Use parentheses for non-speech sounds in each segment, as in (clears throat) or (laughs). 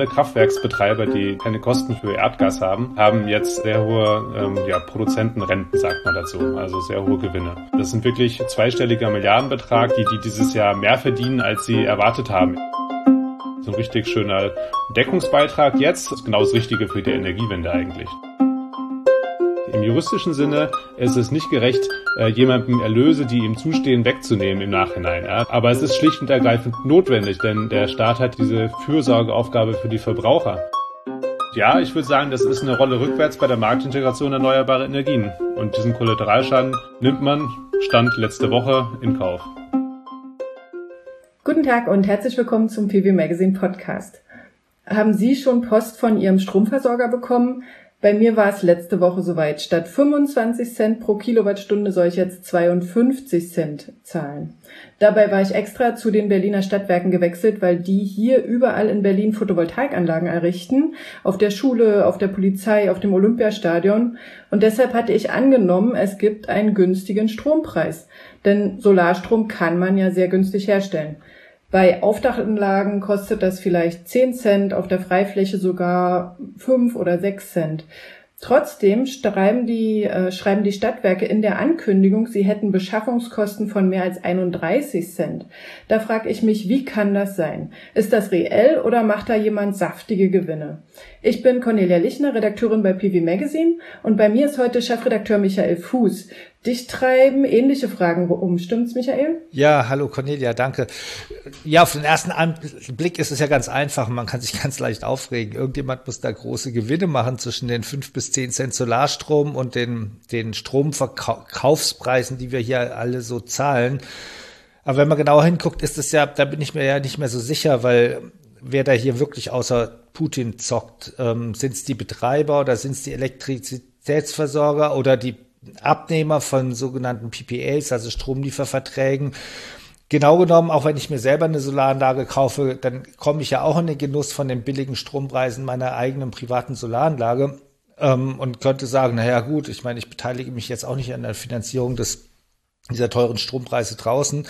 alle Kraftwerksbetreiber, die keine Kosten für Erdgas haben, haben jetzt sehr hohe ähm, ja, Produzentenrenten, sagt man dazu, also sehr hohe Gewinne. Das sind wirklich zweistelliger Milliardenbetrag, die, die dieses Jahr mehr verdienen, als sie erwartet haben. So ein richtig schöner Deckungsbeitrag jetzt, ist genau das Richtige für die Energiewende eigentlich. Im juristischen Sinne ist es nicht gerecht, äh, jemandem Erlöse, die ihm zustehen, wegzunehmen im Nachhinein. Aber es ist schlicht und ergreifend notwendig, denn der Staat hat diese Fürsorgeaufgabe für die Verbraucher. Ja, ich würde sagen, das ist eine Rolle rückwärts bei der Marktintegration erneuerbarer Energien. Und diesen Kollateralschaden nimmt man, Stand letzte Woche, in Kauf. Guten Tag und herzlich willkommen zum PV Magazine Podcast. Haben Sie schon Post von Ihrem Stromversorger bekommen? Bei mir war es letzte Woche soweit. Statt 25 Cent pro Kilowattstunde soll ich jetzt 52 Cent zahlen. Dabei war ich extra zu den Berliner Stadtwerken gewechselt, weil die hier überall in Berlin Photovoltaikanlagen errichten. Auf der Schule, auf der Polizei, auf dem Olympiastadion. Und deshalb hatte ich angenommen, es gibt einen günstigen Strompreis. Denn Solarstrom kann man ja sehr günstig herstellen. Bei Aufdachanlagen kostet das vielleicht 10 Cent, auf der Freifläche sogar 5 oder 6 Cent. Trotzdem schreiben die, äh, schreiben die Stadtwerke in der Ankündigung, sie hätten Beschaffungskosten von mehr als 31 Cent. Da frage ich mich, wie kann das sein? Ist das reell oder macht da jemand saftige Gewinne? Ich bin Cornelia Lichner, Redakteurin bei PV Magazine und bei mir ist heute Chefredakteur Michael Fuß. Dich treiben ähnliche Fragen um. Stimmt's, Michael? Ja, hallo Cornelia, danke. Ja, auf den ersten Blick ist es ja ganz einfach. Man kann sich ganz leicht aufregen. Irgendjemand muss da große Gewinne machen zwischen den fünf bis zehn Cent Solarstrom und den, den Stromverkaufspreisen, die wir hier alle so zahlen. Aber wenn man genauer hinguckt, ist es ja, da bin ich mir ja nicht mehr so sicher, weil wer da hier wirklich außer Putin zockt, ähm, sind es die Betreiber oder sind es die Elektrizitätsversorger oder die Abnehmer von sogenannten PPAs, also Stromlieferverträgen. Genau genommen, auch wenn ich mir selber eine Solaranlage kaufe, dann komme ich ja auch in den Genuss von den billigen Strompreisen meiner eigenen privaten Solaranlage ähm, und könnte sagen, naja gut, ich meine, ich beteilige mich jetzt auch nicht an der Finanzierung des, dieser teuren Strompreise draußen.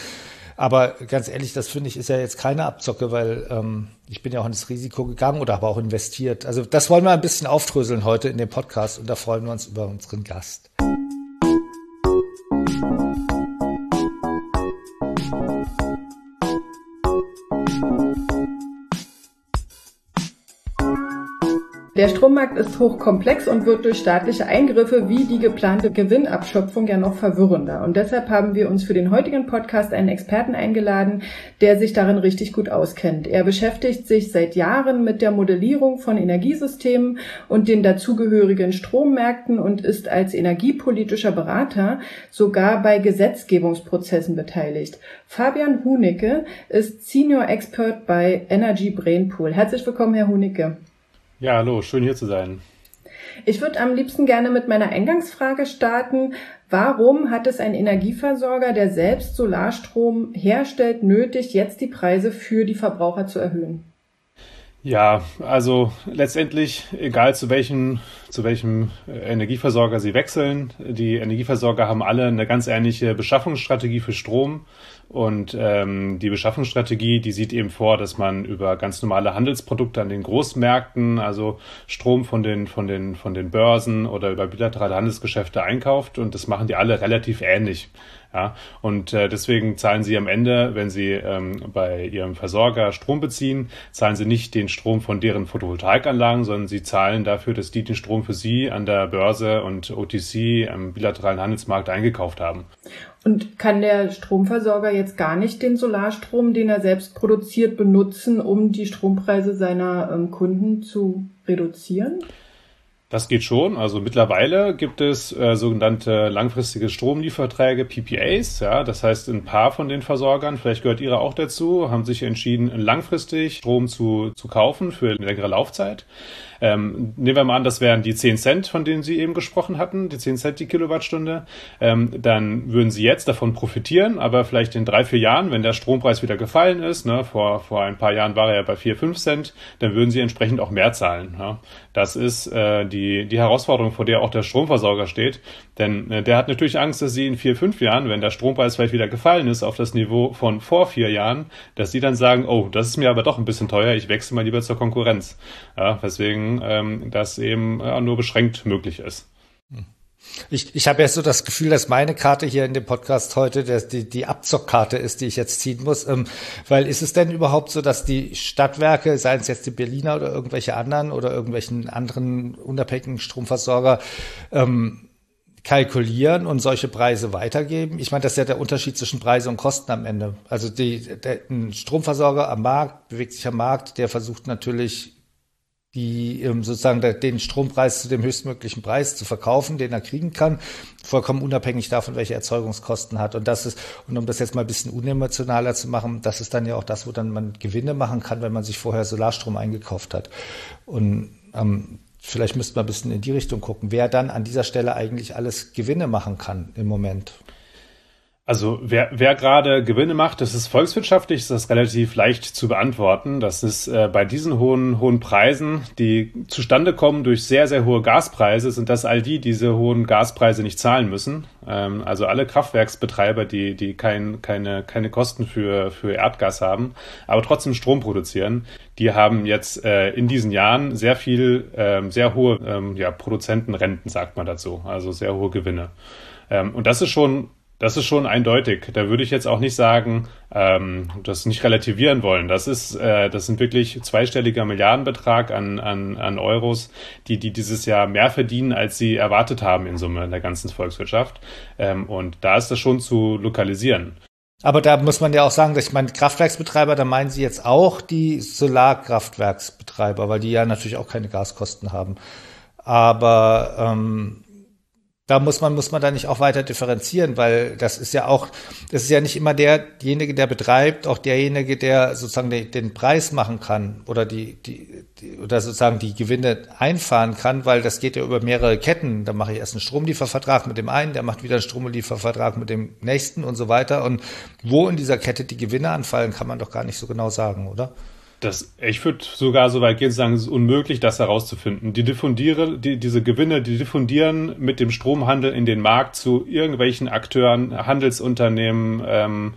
Aber ganz ehrlich, das finde ich ist ja jetzt keine Abzocke, weil ähm, ich bin ja auch ins Risiko gegangen oder habe auch investiert. Also das wollen wir ein bisschen aufdröseln heute in dem Podcast und da freuen wir uns über unseren Gast. Thank you. Der Strommarkt ist hochkomplex und wird durch staatliche Eingriffe wie die geplante Gewinnabschöpfung ja noch verwirrender. Und deshalb haben wir uns für den heutigen Podcast einen Experten eingeladen, der sich darin richtig gut auskennt. Er beschäftigt sich seit Jahren mit der Modellierung von Energiesystemen und den dazugehörigen Strommärkten und ist als energiepolitischer Berater sogar bei Gesetzgebungsprozessen beteiligt. Fabian Hunicke ist Senior Expert bei Energy Brainpool. Herzlich willkommen, Herr Hunicke. Ja, hallo, schön hier zu sein. Ich würde am liebsten gerne mit meiner Eingangsfrage starten. Warum hat es ein Energieversorger, der selbst Solarstrom herstellt, nötig, jetzt die Preise für die Verbraucher zu erhöhen? Ja, also letztendlich, egal zu welchem, zu welchem Energieversorger Sie wechseln, die Energieversorger haben alle eine ganz ähnliche Beschaffungsstrategie für Strom und ähm, die Beschaffungsstrategie, die sieht eben vor, dass man über ganz normale Handelsprodukte an den Großmärkten, also Strom von den, von den, von den Börsen oder über bilaterale Handelsgeschäfte einkauft. Und das machen die alle relativ ähnlich. Ja, und äh, deswegen zahlen sie am Ende, wenn sie ähm, bei ihrem Versorger Strom beziehen, zahlen sie nicht den Strom von deren Photovoltaikanlagen, sondern sie zahlen dafür, dass die den Strom für sie an der Börse und OTC am bilateralen Handelsmarkt eingekauft haben. Und kann der Stromversorger jetzt gar nicht den Solarstrom, den er selbst produziert, benutzen, um die Strompreise seiner ähm, Kunden zu reduzieren? Das geht schon. Also mittlerweile gibt es äh, sogenannte langfristige Stromlieferträge, PPAs. Ja, das heißt, ein paar von den Versorgern, vielleicht gehört Ihre auch dazu, haben sich entschieden, langfristig Strom zu, zu kaufen für eine längere Laufzeit. Ähm, nehmen wir mal an, das wären die 10 Cent, von denen Sie eben gesprochen hatten, die 10 Cent die Kilowattstunde. Ähm, dann würden Sie jetzt davon profitieren, aber vielleicht in drei, vier Jahren, wenn der Strompreis wieder gefallen ist, ne, vor, vor ein paar Jahren war er ja bei 4, 5 Cent, dann würden Sie entsprechend auch mehr zahlen. Ja. Das ist äh, die, die Herausforderung, vor der auch der Stromversorger steht. Denn äh, der hat natürlich Angst, dass Sie in vier, fünf Jahren, wenn der Strompreis vielleicht wieder gefallen ist auf das Niveau von vor vier Jahren, dass Sie dann sagen, oh, das ist mir aber doch ein bisschen teuer, ich wechsle mal lieber zur Konkurrenz. Ja, weswegen ähm, das eben äh, nur beschränkt möglich ist. Ich, ich habe ja so das Gefühl, dass meine Karte hier in dem Podcast heute der, die, die Abzockkarte ist, die ich jetzt ziehen muss. Ähm, weil ist es denn überhaupt so, dass die Stadtwerke, seien es jetzt die Berliner oder irgendwelche anderen oder irgendwelchen anderen unabhängigen Stromversorger, ähm, kalkulieren und solche Preise weitergeben. Ich meine, das ist ja der Unterschied zwischen Preise und Kosten am Ende. Also die, der, ein Stromversorger am Markt, bewegt sich am Markt, der versucht natürlich die ähm, sozusagen den Strompreis zu dem höchstmöglichen Preis zu verkaufen, den er kriegen kann, vollkommen unabhängig davon, welche Erzeugungskosten hat. Und das ist, und um das jetzt mal ein bisschen unemotionaler zu machen, das ist dann ja auch das, wo dann man Gewinne machen kann, wenn man sich vorher Solarstrom eingekauft hat. Und ähm, vielleicht müsste man ein bisschen in die Richtung gucken, wer dann an dieser Stelle eigentlich alles Gewinne machen kann im Moment. Also wer, wer gerade Gewinne macht, das ist volkswirtschaftlich, ist das relativ leicht zu beantworten. Das ist äh, bei diesen hohen, hohen Preisen, die zustande kommen durch sehr, sehr hohe Gaspreise, sind das all die, die diese hohen Gaspreise nicht zahlen müssen. Ähm, also alle Kraftwerksbetreiber, die, die kein, keine, keine Kosten für, für Erdgas haben, aber trotzdem Strom produzieren, die haben jetzt äh, in diesen Jahren sehr viel, ähm, sehr hohe ähm, ja, Produzentenrenten, sagt man dazu, also sehr hohe Gewinne. Ähm, und das ist schon das ist schon eindeutig. Da würde ich jetzt auch nicht sagen, ähm, das nicht relativieren wollen. Das ist, äh, das sind wirklich zweistelliger Milliardenbetrag an, an, an Euros, die, die dieses Jahr mehr verdienen, als sie erwartet haben in Summe in der ganzen Volkswirtschaft. Ähm, und da ist das schon zu lokalisieren. Aber da muss man ja auch sagen, dass ich meine Kraftwerksbetreiber, da meinen Sie jetzt auch die Solarkraftwerksbetreiber, weil die ja natürlich auch keine Gaskosten haben. Aber ähm, da muss man, muss man da nicht auch weiter differenzieren, weil das ist ja auch, das ist ja nicht immer derjenige, der betreibt, auch derjenige, der sozusagen den, den Preis machen kann oder die, die, die, oder sozusagen die Gewinne einfahren kann, weil das geht ja über mehrere Ketten. Da mache ich erst einen Stromliefervertrag mit dem einen, der macht wieder einen Stromliefervertrag mit dem nächsten und so weiter. Und wo in dieser Kette die Gewinne anfallen, kann man doch gar nicht so genau sagen, oder? Das, ich würde sogar so weit gehen zu sagen, es ist unmöglich, das herauszufinden. Die diffundieren, die, diese Gewinne, die diffundieren mit dem Stromhandel in den Markt zu irgendwelchen Akteuren, Handelsunternehmen, ähm,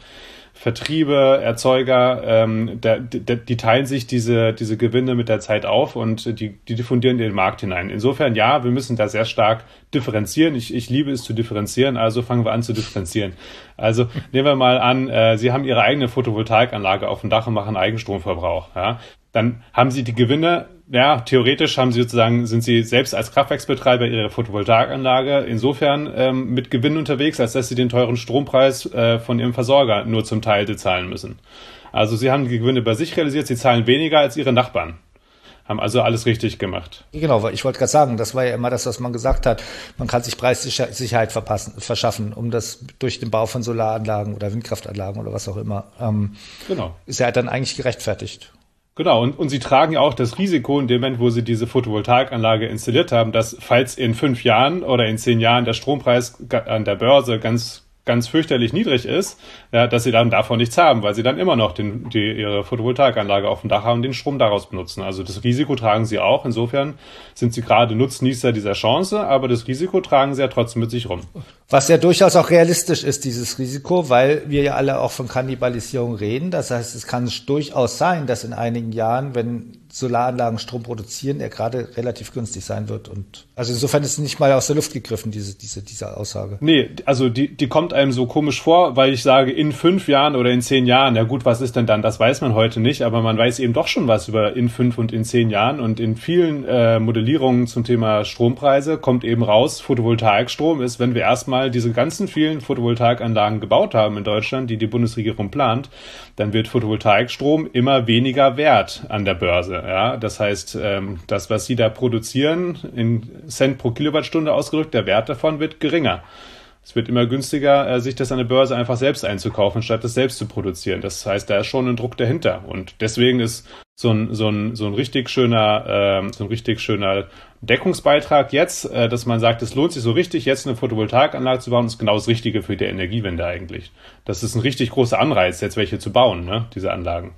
Vertriebe, Erzeuger, ähm, der, der, die teilen sich diese, diese Gewinne mit der Zeit auf und die, die diffundieren in den Markt hinein. Insofern ja, wir müssen da sehr stark differenzieren. Ich, ich liebe es zu differenzieren, also fangen wir an zu differenzieren. Also nehmen wir mal an, äh, Sie haben Ihre eigene Photovoltaikanlage auf dem Dach und machen Eigenstromverbrauch. Ja? Dann haben Sie die Gewinne ja, theoretisch haben sie sozusagen, sind sie selbst als Kraftwerksbetreiber ihrer Photovoltaikanlage insofern ähm, mit Gewinn unterwegs, als dass sie den teuren Strompreis äh, von ihrem Versorger nur zum Teil bezahlen müssen. Also sie haben die Gewinne bei sich realisiert, sie zahlen weniger als ihre Nachbarn. Haben also alles richtig gemacht. Genau, ich wollte gerade sagen, das war ja immer das, was man gesagt hat. Man kann sich Preissicherheit verpassen, verschaffen, um das durch den Bau von Solaranlagen oder Windkraftanlagen oder was auch immer. Ähm, genau. Ist ja dann eigentlich gerechtfertigt. Genau, und, und sie tragen ja auch das Risiko in dem Moment, wo sie diese Photovoltaikanlage installiert haben, dass falls in fünf Jahren oder in zehn Jahren der Strompreis an der Börse ganz ganz fürchterlich niedrig ist, ja, dass sie dann davon nichts haben, weil sie dann immer noch den, die, ihre Photovoltaikanlage auf dem Dach haben und den Strom daraus benutzen. Also das Risiko tragen sie auch. Insofern sind sie gerade Nutznießer dieser Chance, aber das Risiko tragen sie ja trotzdem mit sich rum. Was ja durchaus auch realistisch ist, dieses Risiko, weil wir ja alle auch von Kannibalisierung reden. Das heißt, es kann durchaus sein, dass in einigen Jahren, wenn Solaranlagen Strom produzieren, der gerade relativ günstig sein wird. Und also insofern ist nicht mal aus der Luft gegriffen, diese, diese, diese Aussage. Nee, also die, die kommt einem so komisch vor, weil ich sage, in fünf Jahren oder in zehn Jahren, ja gut, was ist denn dann? Das weiß man heute nicht, aber man weiß eben doch schon was über in fünf und in zehn Jahren. Und in vielen äh, Modellierungen zum Thema Strompreise kommt eben raus, Photovoltaikstrom ist, wenn wir erstmal diese ganzen vielen Photovoltaikanlagen gebaut haben in Deutschland, die die Bundesregierung plant, dann wird Photovoltaikstrom immer weniger wert an der Börse. Ja, das heißt, ähm, das, was sie da produzieren, in Cent pro Kilowattstunde ausgedrückt, der Wert davon wird geringer. Es wird immer günstiger, äh, sich das an der Börse einfach selbst einzukaufen, statt das selbst zu produzieren. Das heißt, da ist schon ein Druck dahinter. Und deswegen ist so ein, so ein, so ein richtig schöner, äh, so ein richtig schöner Deckungsbeitrag jetzt, äh, dass man sagt, es lohnt sich so richtig, jetzt eine Photovoltaikanlage zu bauen, ist genau das Richtige für die Energiewende eigentlich. Das ist ein richtig großer Anreiz, jetzt welche zu bauen, ne, diese Anlagen.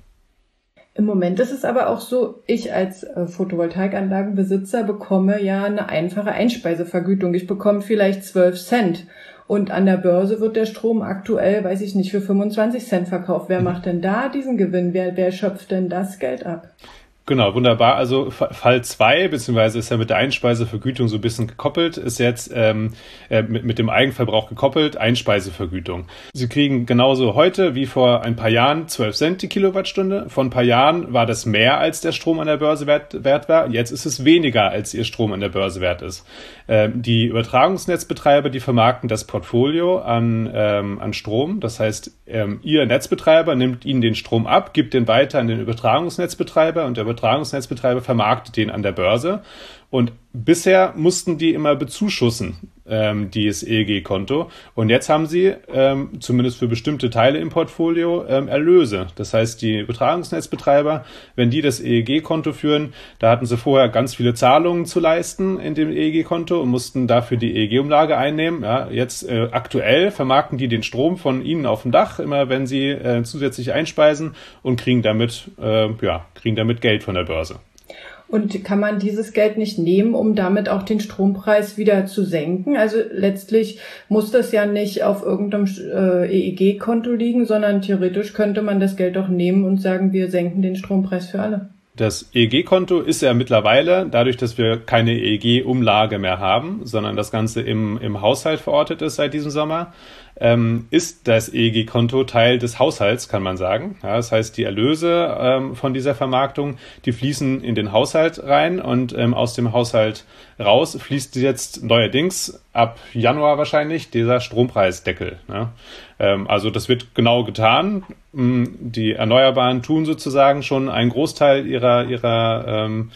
Im Moment ist es aber auch so, ich als äh, Photovoltaikanlagenbesitzer bekomme ja eine einfache Einspeisevergütung. Ich bekomme vielleicht 12 Cent. Und an der Börse wird der Strom aktuell, weiß ich nicht, für 25 Cent verkauft. Wer macht denn da diesen Gewinn? Wer, wer schöpft denn das Geld ab? Genau, wunderbar. Also Fall zwei beziehungsweise ist ja mit der Einspeisevergütung so ein bisschen gekoppelt, ist jetzt ähm, äh, mit, mit dem Eigenverbrauch gekoppelt, Einspeisevergütung. Sie kriegen genauso heute wie vor ein paar Jahren 12 Cent die Kilowattstunde. Vor ein paar Jahren war das mehr, als der Strom an der Börse wert, wert war. Jetzt ist es weniger, als ihr Strom an der Börse wert ist. Ähm, die Übertragungsnetzbetreiber, die vermarkten das Portfolio an, ähm, an Strom. Das heißt, ähm, ihr Netzbetreiber nimmt ihnen den Strom ab, gibt den weiter an den Übertragungsnetzbetreiber und der Übertragungsnetzbetreiber vermarktet den an der Börse. Und bisher mussten die immer bezuschussen, ähm, dieses EEG-Konto. Und jetzt haben sie ähm, zumindest für bestimmte Teile im Portfolio ähm, Erlöse. Das heißt, die Übertragungsnetzbetreiber, wenn die das EEG-Konto führen, da hatten sie vorher ganz viele Zahlungen zu leisten in dem EEG-Konto und mussten dafür die EEG-Umlage einnehmen. Ja, jetzt äh, aktuell vermarkten die den Strom von ihnen auf dem Dach, immer wenn sie äh, zusätzlich einspeisen und kriegen damit, äh, ja, kriegen damit Geld von der Börse. Und kann man dieses Geld nicht nehmen, um damit auch den Strompreis wieder zu senken? Also letztlich muss das ja nicht auf irgendeinem äh, EEG-Konto liegen, sondern theoretisch könnte man das Geld auch nehmen und sagen, wir senken den Strompreis für alle. Das EEG-Konto ist ja mittlerweile, dadurch, dass wir keine EEG-Umlage mehr haben, sondern das Ganze im, im Haushalt verortet ist seit diesem Sommer, ähm, ist das EEG-Konto Teil des Haushalts, kann man sagen. Ja, das heißt, die Erlöse ähm, von dieser Vermarktung, die fließen in den Haushalt rein und ähm, aus dem Haushalt raus fließt jetzt neuerdings ab Januar wahrscheinlich dieser Strompreisdeckel. Ne? Ähm, also das wird genau getan. Mm, die Erneuerbaren tun sozusagen schon einen Großteil ihrer ihrer ähm,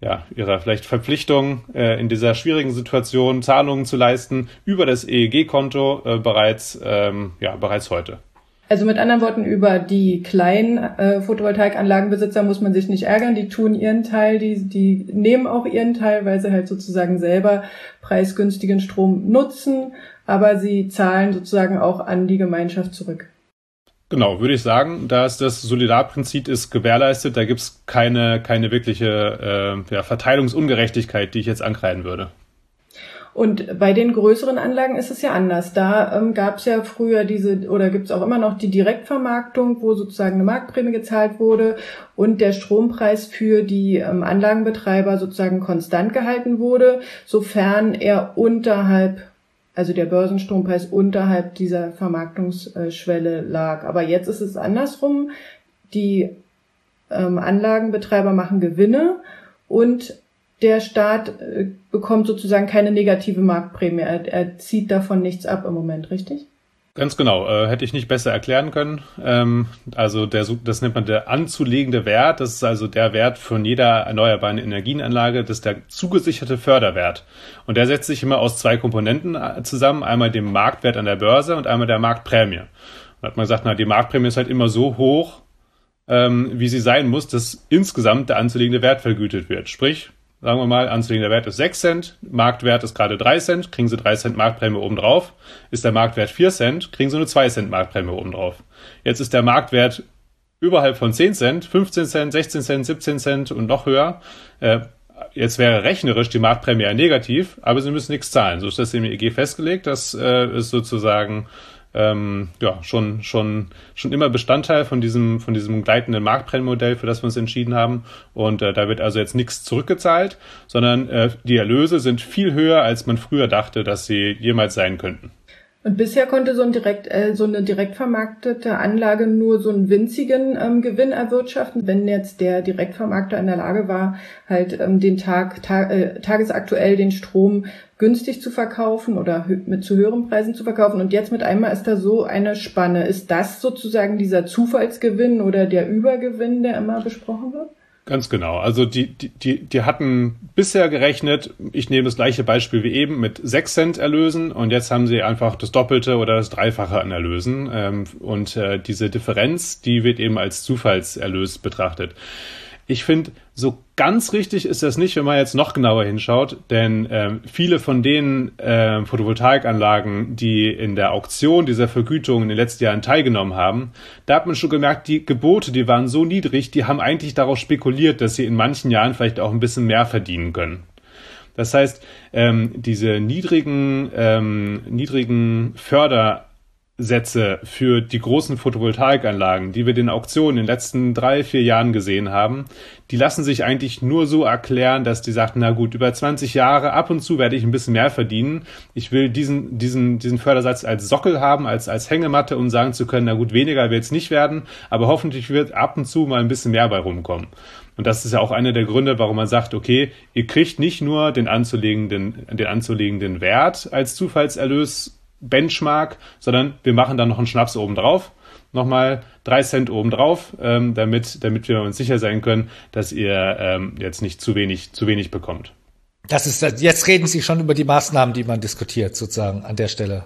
ja, ihrer vielleicht Verpflichtung äh, in dieser schwierigen Situation Zahlungen zu leisten über das EEG-Konto äh, bereits ähm, ja bereits heute. Also mit anderen Worten, über die kleinen äh, Photovoltaikanlagenbesitzer muss man sich nicht ärgern. Die tun ihren Teil, die, die nehmen auch ihren Teil, weil sie halt sozusagen selber preisgünstigen Strom nutzen, aber sie zahlen sozusagen auch an die Gemeinschaft zurück. Genau, würde ich sagen, da ist das Solidarprinzip ist gewährleistet, da gibt's keine, keine wirkliche äh, ja, Verteilungsungerechtigkeit, die ich jetzt ankreiden würde. Und bei den größeren Anlagen ist es ja anders. Da ähm, gab es ja früher diese, oder gibt es auch immer noch die Direktvermarktung, wo sozusagen eine Marktprämie gezahlt wurde und der Strompreis für die ähm, Anlagenbetreiber sozusagen konstant gehalten wurde, sofern er unterhalb also der Börsenstrompreis unterhalb dieser Vermarktungsschwelle lag. Aber jetzt ist es andersrum. Die ähm, Anlagenbetreiber machen Gewinne und der Staat äh, bekommt sozusagen keine negative Marktprämie. Er, er zieht davon nichts ab im Moment, richtig? Ganz genau, äh, hätte ich nicht besser erklären können. Ähm, also der, das nennt man der anzulegende Wert. Das ist also der Wert von jeder erneuerbaren Energienanlage. Das ist der zugesicherte Förderwert. Und der setzt sich immer aus zwei Komponenten äh, zusammen. Einmal dem Marktwert an der Börse und einmal der Marktprämie. Da hat man gesagt, na, die Marktprämie ist halt immer so hoch, ähm, wie sie sein muss, dass insgesamt der anzulegende Wert vergütet wird. Sprich, sagen wir mal, anzulegender Wert ist 6 Cent, Marktwert ist gerade 3 Cent, kriegen Sie 3 Cent Marktprämie obendrauf. Ist der Marktwert 4 Cent, kriegen Sie nur 2 Cent Marktprämie obendrauf. Jetzt ist der Marktwert überhalb von 10 Cent, 15 Cent, 16 Cent, 17 Cent und noch höher. Äh, jetzt wäre rechnerisch die Marktprämie ja negativ, aber Sie müssen nichts zahlen. So ist das im EG festgelegt. Das äh, ist sozusagen ähm, ja, schon, schon, schon immer Bestandteil von diesem, von diesem gleitenden Marktbrennmodell, für das wir uns entschieden haben. Und äh, da wird also jetzt nichts zurückgezahlt, sondern äh, die Erlöse sind viel höher, als man früher dachte, dass sie jemals sein könnten. Und bisher konnte so, ein direkt, äh, so eine direkt vermarktete Anlage nur so einen winzigen ähm, Gewinn erwirtschaften. Wenn jetzt der Direktvermarkter in der Lage war, halt ähm, den Tag, ta äh, tagesaktuell den Strom günstig zu verkaufen oder mit zu höheren Preisen zu verkaufen. Und jetzt mit einmal ist da so eine Spanne. Ist das sozusagen dieser Zufallsgewinn oder der Übergewinn, der immer besprochen wird? Ganz genau. Also die, die, die, die hatten bisher gerechnet, ich nehme das gleiche Beispiel wie eben, mit 6 Cent Erlösen und jetzt haben sie einfach das Doppelte oder das Dreifache an Erlösen. Ähm, und äh, diese Differenz, die wird eben als Zufallserlös betrachtet. Ich finde, so ganz richtig ist das nicht, wenn man jetzt noch genauer hinschaut, denn ähm, viele von den äh, Photovoltaikanlagen, die in der Auktion dieser Vergütung in den letzten Jahren teilgenommen haben, da hat man schon gemerkt, die Gebote, die waren so niedrig, die haben eigentlich darauf spekuliert, dass sie in manchen Jahren vielleicht auch ein bisschen mehr verdienen können. Das heißt, ähm, diese niedrigen, ähm, niedrigen Förder Sätze für die großen Photovoltaikanlagen, die wir den Auktionen in den letzten drei, vier Jahren gesehen haben, die lassen sich eigentlich nur so erklären, dass die sagten, na gut, über 20 Jahre, ab und zu werde ich ein bisschen mehr verdienen. Ich will diesen, diesen, diesen Fördersatz als Sockel haben, als, als Hängematte, um sagen zu können, na gut, weniger wird es nicht werden, aber hoffentlich wird ab und zu mal ein bisschen mehr bei rumkommen. Und das ist ja auch einer der Gründe, warum man sagt, okay, ihr kriegt nicht nur den anzulegenden, den anzulegenden Wert als Zufallserlös Benchmark, sondern wir machen dann noch einen Schnaps oben drauf, nochmal drei Cent oben drauf, ähm, damit, damit wir uns sicher sein können, dass ihr ähm, jetzt nicht zu wenig, zu wenig bekommt. Das ist, jetzt reden Sie schon über die Maßnahmen, die man diskutiert, sozusagen an der Stelle.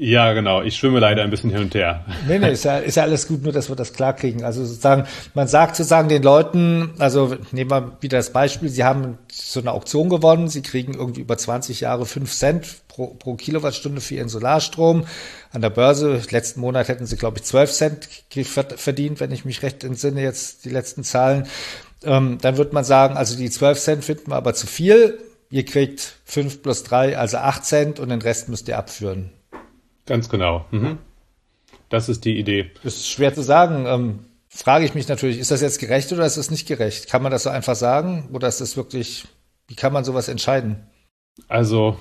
Ja, genau. Ich schwimme leider ein bisschen hin und her. Nee, nee, ist ja, ist ja alles gut, nur dass wir das klar kriegen. Also sozusagen, man sagt sozusagen den Leuten, also nehmen wir wieder das Beispiel, sie haben so eine Auktion gewonnen, sie kriegen irgendwie über 20 Jahre 5 Cent pro, pro Kilowattstunde für ihren Solarstrom. An der Börse, letzten Monat hätten sie, glaube ich, 12 Cent verdient, wenn ich mich recht entsinne, jetzt die letzten Zahlen. Ähm, dann wird man sagen, also die 12 Cent finden wir aber zu viel. Ihr kriegt 5 plus 3, also 8 Cent und den Rest müsst ihr abführen. Ganz genau. Mhm. Das ist die Idee. Das ist schwer zu sagen. Ähm, frage ich mich natürlich, ist das jetzt gerecht oder ist das nicht gerecht? Kann man das so einfach sagen oder ist das wirklich, wie kann man sowas entscheiden? Also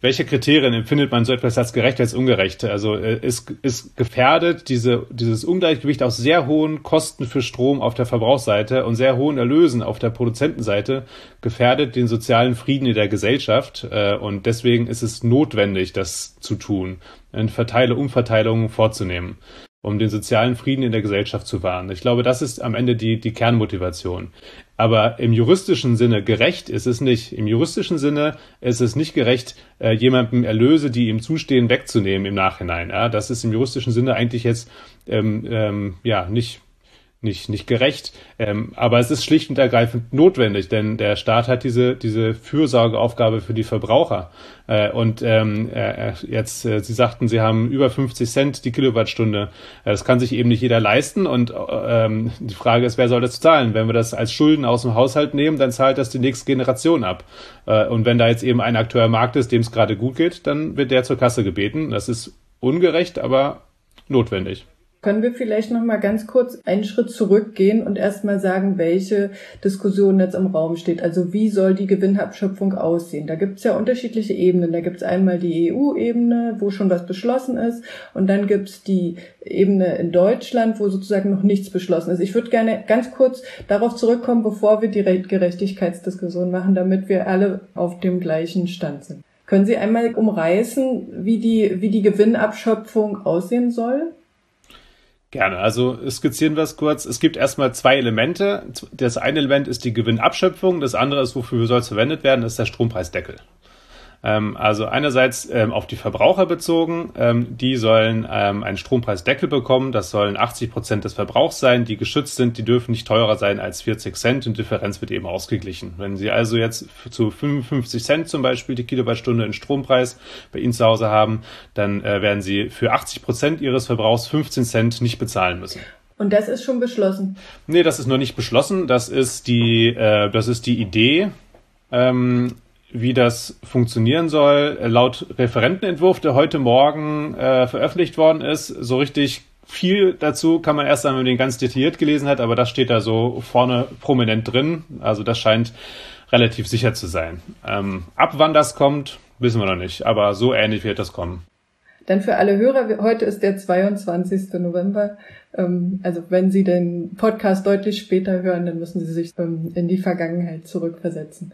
welche Kriterien empfindet man so etwas als gerecht als ungerecht? Also äh, ist, ist gefährdet diese, dieses Ungleichgewicht aus sehr hohen Kosten für Strom auf der Verbrauchsseite und sehr hohen Erlösen auf der Produzentenseite gefährdet den sozialen Frieden in der Gesellschaft äh, und deswegen ist es notwendig, das zu tun, eine Verteile Umverteilungen vorzunehmen um den sozialen Frieden in der Gesellschaft zu wahren. Ich glaube, das ist am Ende die, die Kernmotivation. Aber im juristischen Sinne gerecht ist es nicht. Im juristischen Sinne ist es nicht gerecht, äh, jemandem Erlöse, die ihm zustehen, wegzunehmen im Nachhinein. Ja? Das ist im juristischen Sinne eigentlich jetzt ähm, ähm, ja nicht nicht, nicht gerecht. Ähm, aber es ist schlicht und ergreifend notwendig, denn der Staat hat diese, diese Fürsorgeaufgabe für die Verbraucher. Äh, und ähm, äh, jetzt, äh, Sie sagten, Sie haben über 50 Cent die Kilowattstunde. Äh, das kann sich eben nicht jeder leisten. Und ähm, die Frage ist, wer soll das zahlen? Wenn wir das als Schulden aus dem Haushalt nehmen, dann zahlt das die nächste Generation ab. Äh, und wenn da jetzt eben ein Akteur im Markt ist, dem es gerade gut geht, dann wird der zur Kasse gebeten. Das ist ungerecht, aber notwendig. Können wir vielleicht noch mal ganz kurz einen Schritt zurückgehen und erstmal sagen, welche Diskussion jetzt im Raum steht? Also wie soll die Gewinnabschöpfung aussehen? Da gibt es ja unterschiedliche Ebenen. Da gibt es einmal die EU-Ebene, wo schon was beschlossen ist, und dann gibt es die Ebene in Deutschland, wo sozusagen noch nichts beschlossen ist. Ich würde gerne ganz kurz darauf zurückkommen, bevor wir die Gerechtigkeitsdiskussion machen, damit wir alle auf dem gleichen Stand sind. Können Sie einmal umreißen, wie die, wie die Gewinnabschöpfung aussehen soll? Gerne. Also skizzieren wir es kurz. Es gibt erstmal zwei Elemente. Das eine Element ist die Gewinnabschöpfung. Das andere ist, wofür soll es verwendet werden, ist der Strompreisdeckel. Ähm, also einerseits ähm, auf die Verbraucher bezogen, ähm, die sollen einen Strompreisdeckel bekommen. Das sollen 80 Prozent des Verbrauchs sein, die geschützt sind. Die dürfen nicht teurer sein als 40 Cent und Differenz wird eben ausgeglichen. Wenn Sie also jetzt zu 55 Cent zum Beispiel die Kilowattstunde in Strompreis bei Ihnen zu Hause haben, dann äh, werden Sie für 80 Prozent Ihres Verbrauchs 15 Cent nicht bezahlen müssen. Und das ist schon beschlossen? Nee, das ist noch nicht beschlossen. Das ist die, äh, das ist die Idee. Ähm, wie das funktionieren soll. Laut Referentenentwurf, der heute Morgen äh, veröffentlicht worden ist, so richtig viel dazu kann man erst einmal, wenn man den ganz detailliert gelesen hat, aber das steht da so vorne prominent drin. Also das scheint relativ sicher zu sein. Ähm, ab wann das kommt, wissen wir noch nicht, aber so ähnlich wird das kommen. Dann für alle Hörer, heute ist der 22. November. Ähm, also wenn Sie den Podcast deutlich später hören, dann müssen Sie sich ähm, in die Vergangenheit zurückversetzen.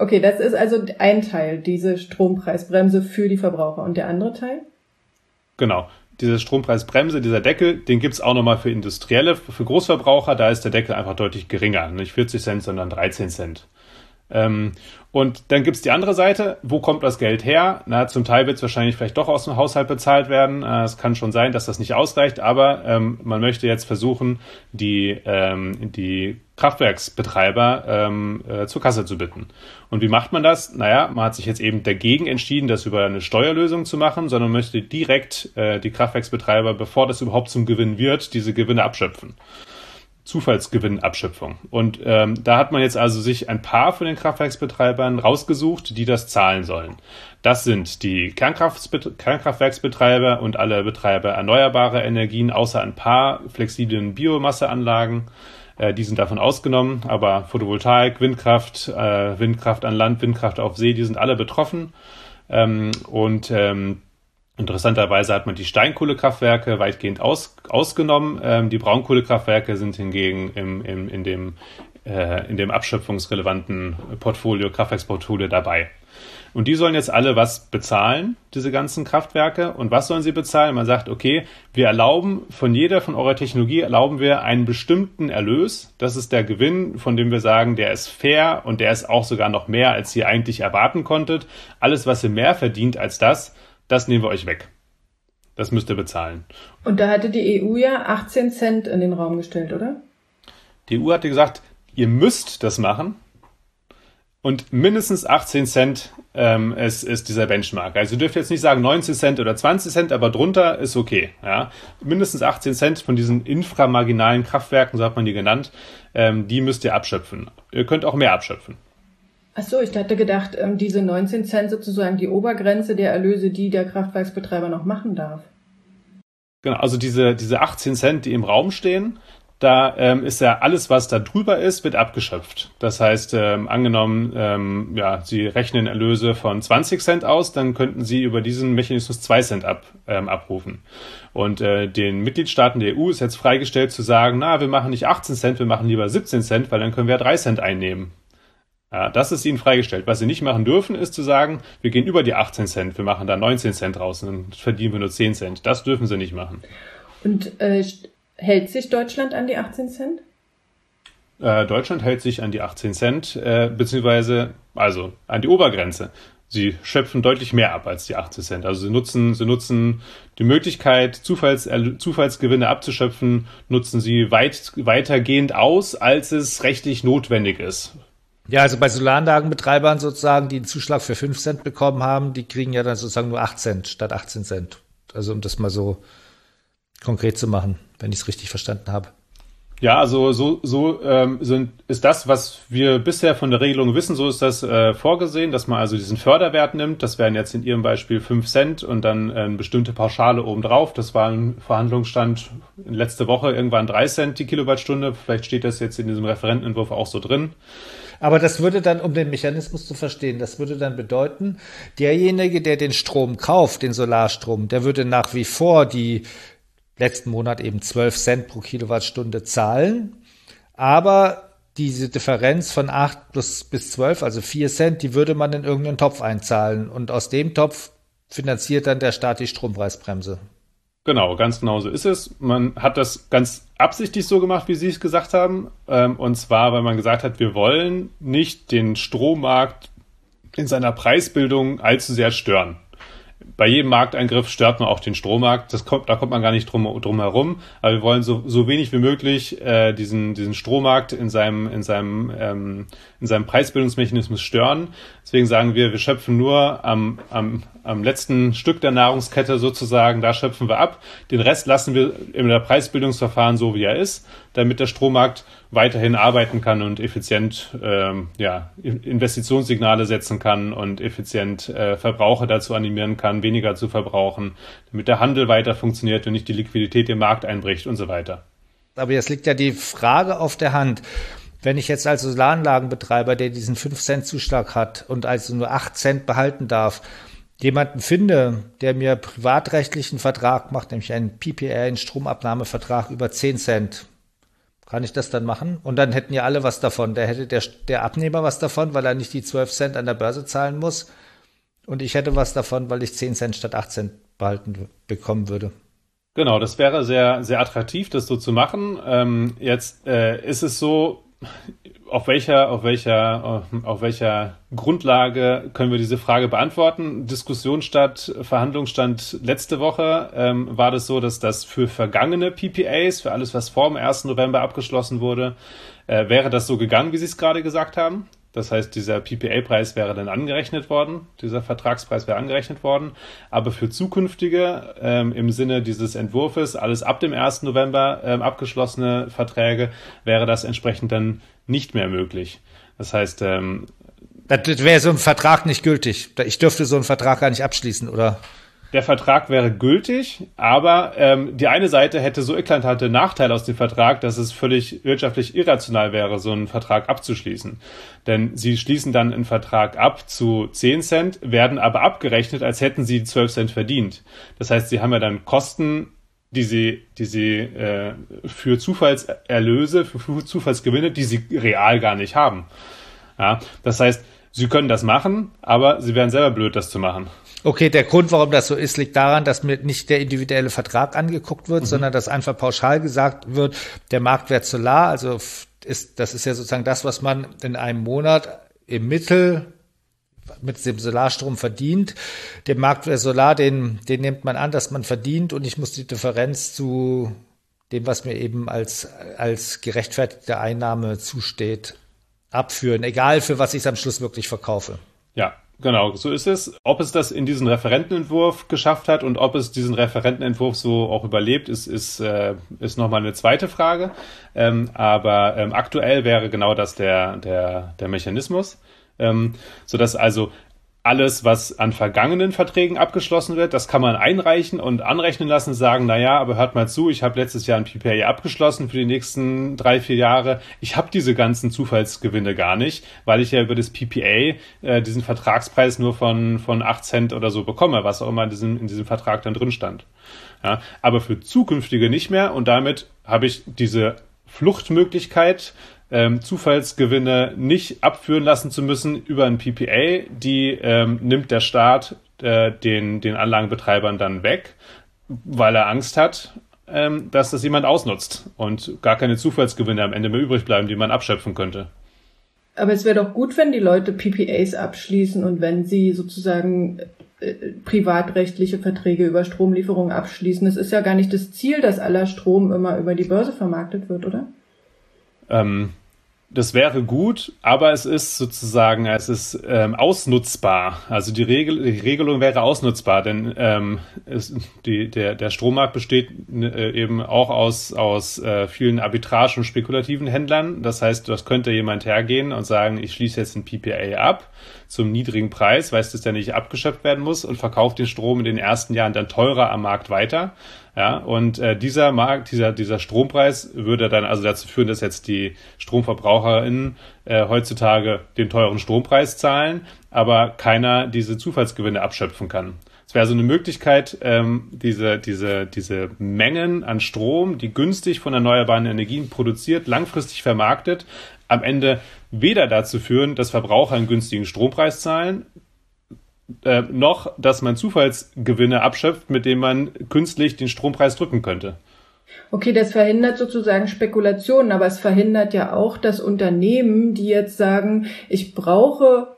Okay, das ist also ein Teil, diese Strompreisbremse für die Verbraucher. Und der andere Teil? Genau. diese Strompreisbremse, dieser Deckel, den gibt's auch nochmal für Industrielle, für Großverbraucher, da ist der Deckel einfach deutlich geringer, nicht 40 Cent, sondern 13 Cent. Ähm, und dann gibt's die andere Seite, wo kommt das Geld her? Na, zum Teil wird's wahrscheinlich vielleicht doch aus dem Haushalt bezahlt werden. Äh, es kann schon sein, dass das nicht ausreicht, aber ähm, man möchte jetzt versuchen, die, ähm, die Kraftwerksbetreiber ähm, äh, zur Kasse zu bitten. Und wie macht man das? Naja, man hat sich jetzt eben dagegen entschieden, das über eine Steuerlösung zu machen, sondern möchte direkt äh, die Kraftwerksbetreiber, bevor das überhaupt zum Gewinn wird, diese Gewinne abschöpfen. Zufallsgewinnabschöpfung. Und ähm, da hat man jetzt also sich ein paar von den Kraftwerksbetreibern rausgesucht, die das zahlen sollen. Das sind die Kernkraftwerksbetreiber und alle Betreiber erneuerbarer Energien, außer ein paar flexiblen Biomasseanlagen. Äh, die sind davon ausgenommen, aber Photovoltaik, Windkraft, äh, Windkraft an Land, Windkraft auf See, die sind alle betroffen. Ähm, und ähm, Interessanterweise hat man die Steinkohlekraftwerke weitgehend aus, ausgenommen. Ähm, die Braunkohlekraftwerke sind hingegen im, im, in, dem, äh, in dem abschöpfungsrelevanten Portfolio, Kraftwerksportfolio dabei. Und die sollen jetzt alle was bezahlen, diese ganzen Kraftwerke. Und was sollen sie bezahlen? Man sagt, okay, wir erlauben von jeder von eurer Technologie erlauben wir einen bestimmten Erlös. Das ist der Gewinn, von dem wir sagen, der ist fair und der ist auch sogar noch mehr, als ihr eigentlich erwarten konntet. Alles, was ihr mehr verdient als das, das nehmen wir euch weg. Das müsst ihr bezahlen. Und da hatte die EU ja 18 Cent in den Raum gestellt, oder? Die EU hatte gesagt, ihr müsst das machen. Und mindestens 18 Cent ähm, ist, ist dieser Benchmark. Also ihr dürft jetzt nicht sagen 19 Cent oder 20 Cent, aber drunter ist okay. Ja? Mindestens 18 Cent von diesen inframarginalen Kraftwerken, so hat man die genannt, ähm, die müsst ihr abschöpfen. Ihr könnt auch mehr abschöpfen. Ach so, ich hatte gedacht, ähm, diese 19 Cent sozusagen die Obergrenze der Erlöse, die der Kraftwerksbetreiber noch machen darf. Genau, also diese, diese 18 Cent, die im Raum stehen, da ähm, ist ja alles, was da drüber ist, wird abgeschöpft. Das heißt, ähm, angenommen, ähm, ja, Sie rechnen Erlöse von 20 Cent aus, dann könnten Sie über diesen Mechanismus 2 Cent ab, ähm, abrufen. Und äh, den Mitgliedstaaten der EU ist jetzt freigestellt zu sagen, na, wir machen nicht 18 Cent, wir machen lieber 17 Cent, weil dann können wir 3 Cent einnehmen. Ja, das ist ihnen freigestellt. Was sie nicht machen dürfen, ist zu sagen, wir gehen über die 18 Cent, wir machen da 19 Cent raus und dann verdienen wir nur 10 Cent. Das dürfen sie nicht machen. Und äh, hält sich Deutschland an die 18 Cent? Äh, Deutschland hält sich an die 18 Cent, äh, beziehungsweise also an die Obergrenze. Sie schöpfen deutlich mehr ab als die 18 Cent. Also sie nutzen, sie nutzen die Möglichkeit, Zufalls, äh, Zufallsgewinne abzuschöpfen, nutzen sie weit, weitergehend aus, als es rechtlich notwendig ist. Ja, also bei Solaranlagenbetreibern sozusagen, die einen Zuschlag für 5 Cent bekommen haben, die kriegen ja dann sozusagen nur 8 Cent statt 18 Cent. Also um das mal so konkret zu machen, wenn ich es richtig verstanden habe. Ja, also so, so ähm, sind, ist das, was wir bisher von der Regelung wissen, so ist das äh, vorgesehen, dass man also diesen Förderwert nimmt. Das wären jetzt in Ihrem Beispiel 5 Cent und dann äh, eine bestimmte Pauschale obendrauf. Das war ein Verhandlungsstand letzte Woche irgendwann 3 Cent die Kilowattstunde. Vielleicht steht das jetzt in diesem Referentenentwurf auch so drin. Aber das würde dann, um den Mechanismus zu verstehen, das würde dann bedeuten, derjenige, der den Strom kauft, den Solarstrom, der würde nach wie vor die letzten Monat eben 12 Cent pro Kilowattstunde zahlen. Aber diese Differenz von 8 plus bis 12, also 4 Cent, die würde man in irgendeinen Topf einzahlen. Und aus dem Topf finanziert dann der Staat die Strompreisbremse. Genau, ganz genau so ist es. Man hat das ganz absichtlich so gemacht, wie Sie es gesagt haben. Ähm, und zwar, weil man gesagt hat, wir wollen nicht den Strommarkt in seiner Preisbildung allzu sehr stören bei jedem Markteingriff stört man auch den Strommarkt. Das kommt, da kommt man gar nicht drum, drum herum. Aber wir wollen so, so wenig wie möglich äh, diesen, diesen Strommarkt in seinem, in, seinem, ähm, in seinem Preisbildungsmechanismus stören. Deswegen sagen wir, wir schöpfen nur am, am, am letzten Stück der Nahrungskette sozusagen, da schöpfen wir ab. Den Rest lassen wir in der Preisbildungsverfahren so, wie er ist, damit der Strommarkt weiterhin arbeiten kann und effizient ähm, ja, Investitionssignale setzen kann und effizient äh, Verbraucher dazu animieren kann, weniger zu verbrauchen, damit der Handel weiter funktioniert und nicht die Liquidität im Markt einbricht und so weiter. Aber jetzt liegt ja die Frage auf der Hand. Wenn ich jetzt als Solaranlagenbetreiber, der diesen 5 Cent Zuschlag hat und also nur 8 Cent behalten darf, jemanden finde, der mir privatrechtlichen Vertrag macht, nämlich einen PPR, einen Stromabnahmevertrag über 10 Cent, kann ich das dann machen? Und dann hätten ja alle was davon. Der hätte der, der Abnehmer was davon, weil er nicht die 12 Cent an der Börse zahlen muss. Und ich hätte was davon, weil ich 10 Cent statt 8 Cent behalten bekommen würde. Genau, das wäre sehr, sehr attraktiv, das so zu machen. Ähm, jetzt äh, ist es so, auf welcher, auf welcher, auf welcher Grundlage können wir diese Frage beantworten? Diskussion statt, Verhandlungsstand letzte Woche ähm, war das so, dass das für vergangene PPAs, für alles, was vor dem 1. November abgeschlossen wurde, äh, wäre das so gegangen, wie Sie es gerade gesagt haben. Das heißt, dieser PPA-Preis wäre dann angerechnet worden, dieser Vertragspreis wäre angerechnet worden. Aber für zukünftige, ähm, im Sinne dieses Entwurfs, alles ab dem 1. November ähm, abgeschlossene Verträge, wäre das entsprechend dann nicht mehr möglich. Das heißt, ähm, das wäre so ein Vertrag nicht gültig. Ich dürfte so einen Vertrag gar nicht abschließen, oder? der Vertrag wäre gültig, aber ähm, die eine Seite hätte so eklatante Nachteile aus dem Vertrag, dass es völlig wirtschaftlich irrational wäre, so einen Vertrag abzuschließen. Denn sie schließen dann einen Vertrag ab zu 10 Cent, werden aber abgerechnet, als hätten sie 12 Cent verdient. Das heißt, sie haben ja dann Kosten, die sie, die sie äh, für Zufallserlöse, für Zufallsgewinne, die sie real gar nicht haben. Ja, das heißt, sie können das machen, aber sie wären selber blöd, das zu machen. Okay, der Grund, warum das so ist, liegt daran, dass mir nicht der individuelle Vertrag angeguckt wird, mhm. sondern dass einfach pauschal gesagt wird, der Marktwert Solar, also ist, das ist ja sozusagen das, was man in einem Monat im Mittel mit dem Solarstrom verdient. Der Marktwert Solar, den, den nimmt man an, dass man verdient und ich muss die Differenz zu dem, was mir eben als, als gerechtfertigte Einnahme zusteht, abführen, egal für was ich es am Schluss wirklich verkaufe. Ja, Genau, so ist es. Ob es das in diesen Referentenentwurf geschafft hat und ob es diesen Referentenentwurf so auch überlebt, ist, ist, äh, ist nochmal eine zweite Frage. Ähm, aber ähm, aktuell wäre genau das der, der, der Mechanismus. Ähm, sodass also alles, was an vergangenen Verträgen abgeschlossen wird, das kann man einreichen und anrechnen lassen, sagen, na ja, aber hört mal zu, ich habe letztes Jahr ein PPA abgeschlossen für die nächsten drei, vier Jahre. Ich habe diese ganzen Zufallsgewinne gar nicht, weil ich ja über das PPA äh, diesen Vertragspreis nur von, von acht Cent oder so bekomme, was auch immer in diesem, in diesem Vertrag dann drin stand. Ja, aber für zukünftige nicht mehr und damit habe ich diese Fluchtmöglichkeit, ähm, Zufallsgewinne nicht abführen lassen zu müssen über ein PPA, die ähm, nimmt der Staat äh, den, den Anlagenbetreibern dann weg, weil er Angst hat, ähm, dass das jemand ausnutzt und gar keine Zufallsgewinne am Ende mehr übrig bleiben, die man abschöpfen könnte. Aber es wäre doch gut, wenn die Leute PPAs abschließen und wenn sie sozusagen äh, privatrechtliche Verträge über Stromlieferungen abschließen. Es ist ja gar nicht das Ziel, dass aller Strom immer über die Börse vermarktet wird, oder? Ähm, das wäre gut, aber es ist sozusagen, es ist ähm, ausnutzbar. Also die, Regel, die Regelung wäre ausnutzbar, denn ähm, es, die, der, der Strommarkt besteht äh, eben auch aus, aus äh, vielen Arbitrage- und spekulativen Händlern. Das heißt, das könnte jemand hergehen und sagen, ich schließe jetzt ein PPA ab zum niedrigen Preis, weil es ja nicht abgeschöpft werden muss und verkauft den Strom in den ersten Jahren dann teurer am Markt weiter. Ja, und äh, dieser Markt, dieser, dieser Strompreis würde dann also dazu führen, dass jetzt die StromverbraucherInnen äh, heutzutage den teuren Strompreis zahlen, aber keiner diese Zufallsgewinne abschöpfen kann. Es wäre so eine Möglichkeit, ähm, diese, diese, diese Mengen an Strom, die günstig von erneuerbaren Energien produziert, langfristig vermarktet, am Ende weder dazu führen, dass Verbraucher einen günstigen Strompreis zahlen, äh, noch, dass man Zufallsgewinne abschöpft, mit denen man künstlich den Strompreis drücken könnte. Okay, das verhindert sozusagen Spekulationen, aber es verhindert ja auch, dass Unternehmen, die jetzt sagen, ich brauche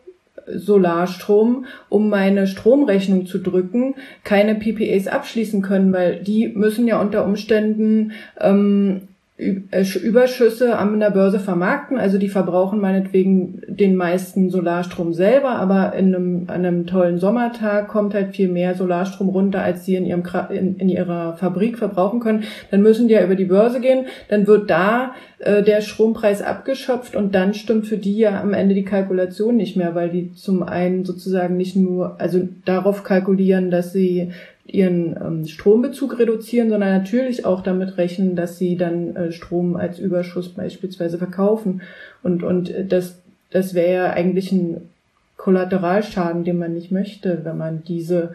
Solarstrom, um meine Stromrechnung zu drücken, keine PPAs abschließen können, weil die müssen ja unter Umständen ähm, äh, Überschüsse an der Börse vermarkten. Also die verbrauchen meinetwegen den meisten Solarstrom selber, aber in einem, an einem tollen Sommertag kommt halt viel mehr Solarstrom runter, als sie in, ihrem, in, in ihrer Fabrik verbrauchen können. Dann müssen die ja über die Börse gehen. Dann wird da äh, der Strompreis abgeschöpft und dann stimmt für die ja am Ende die Kalkulation nicht mehr, weil die zum einen sozusagen nicht nur, also darauf kalkulieren, dass sie ihren ähm, Strombezug reduzieren, sondern natürlich auch damit rechnen, dass sie dann äh, Strom als Überschuss beispielsweise verkaufen. Und, und äh, das, das wäre ja eigentlich ein Kollateralschaden, den man nicht möchte, wenn man diese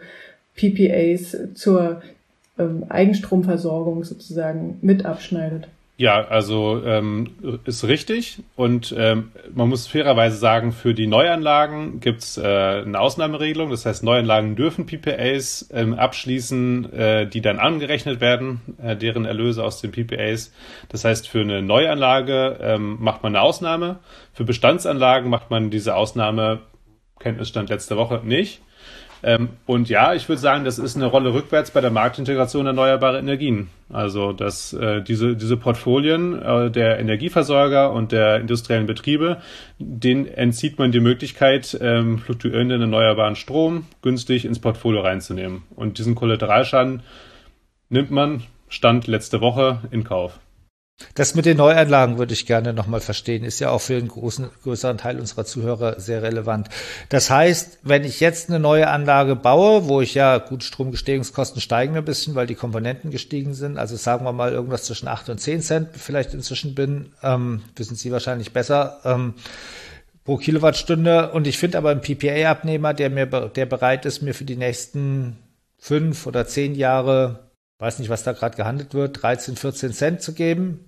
PPAs zur ähm, Eigenstromversorgung sozusagen mit abschneidet. Ja, also ähm, ist richtig und ähm, man muss fairerweise sagen, für die Neuanlagen gibt's äh, eine Ausnahmeregelung. Das heißt, Neuanlagen dürfen PPAs ähm, abschließen, äh, die dann angerechnet werden, äh, deren Erlöse aus den PPAs. Das heißt, für eine Neuanlage ähm, macht man eine Ausnahme. Für Bestandsanlagen macht man diese Ausnahme, Kenntnisstand letzte Woche, nicht. Ähm, und ja, ich würde sagen, das ist eine Rolle rückwärts bei der Marktintegration erneuerbarer Energien. Also, dass äh, diese, diese Portfolien äh, der Energieversorger und der industriellen Betriebe, denen entzieht man die Möglichkeit, ähm, fluktuierenden erneuerbaren Strom günstig ins Portfolio reinzunehmen. Und diesen Kollateralschaden nimmt man, Stand letzte Woche, in Kauf. Das mit den Neuanlagen würde ich gerne nochmal verstehen, ist ja auch für einen großen, größeren Teil unserer Zuhörer sehr relevant. Das heißt, wenn ich jetzt eine neue Anlage baue, wo ich ja, gut, Stromgestehungskosten steigen ein bisschen, weil die Komponenten gestiegen sind, also sagen wir mal irgendwas zwischen acht und zehn Cent vielleicht inzwischen bin, ähm, wissen Sie wahrscheinlich besser, ähm, pro Kilowattstunde. Und ich finde aber einen PPA-Abnehmer, der mir, der bereit ist, mir für die nächsten fünf oder zehn Jahre weiß nicht, was da gerade gehandelt wird, 13, 14 Cent zu geben,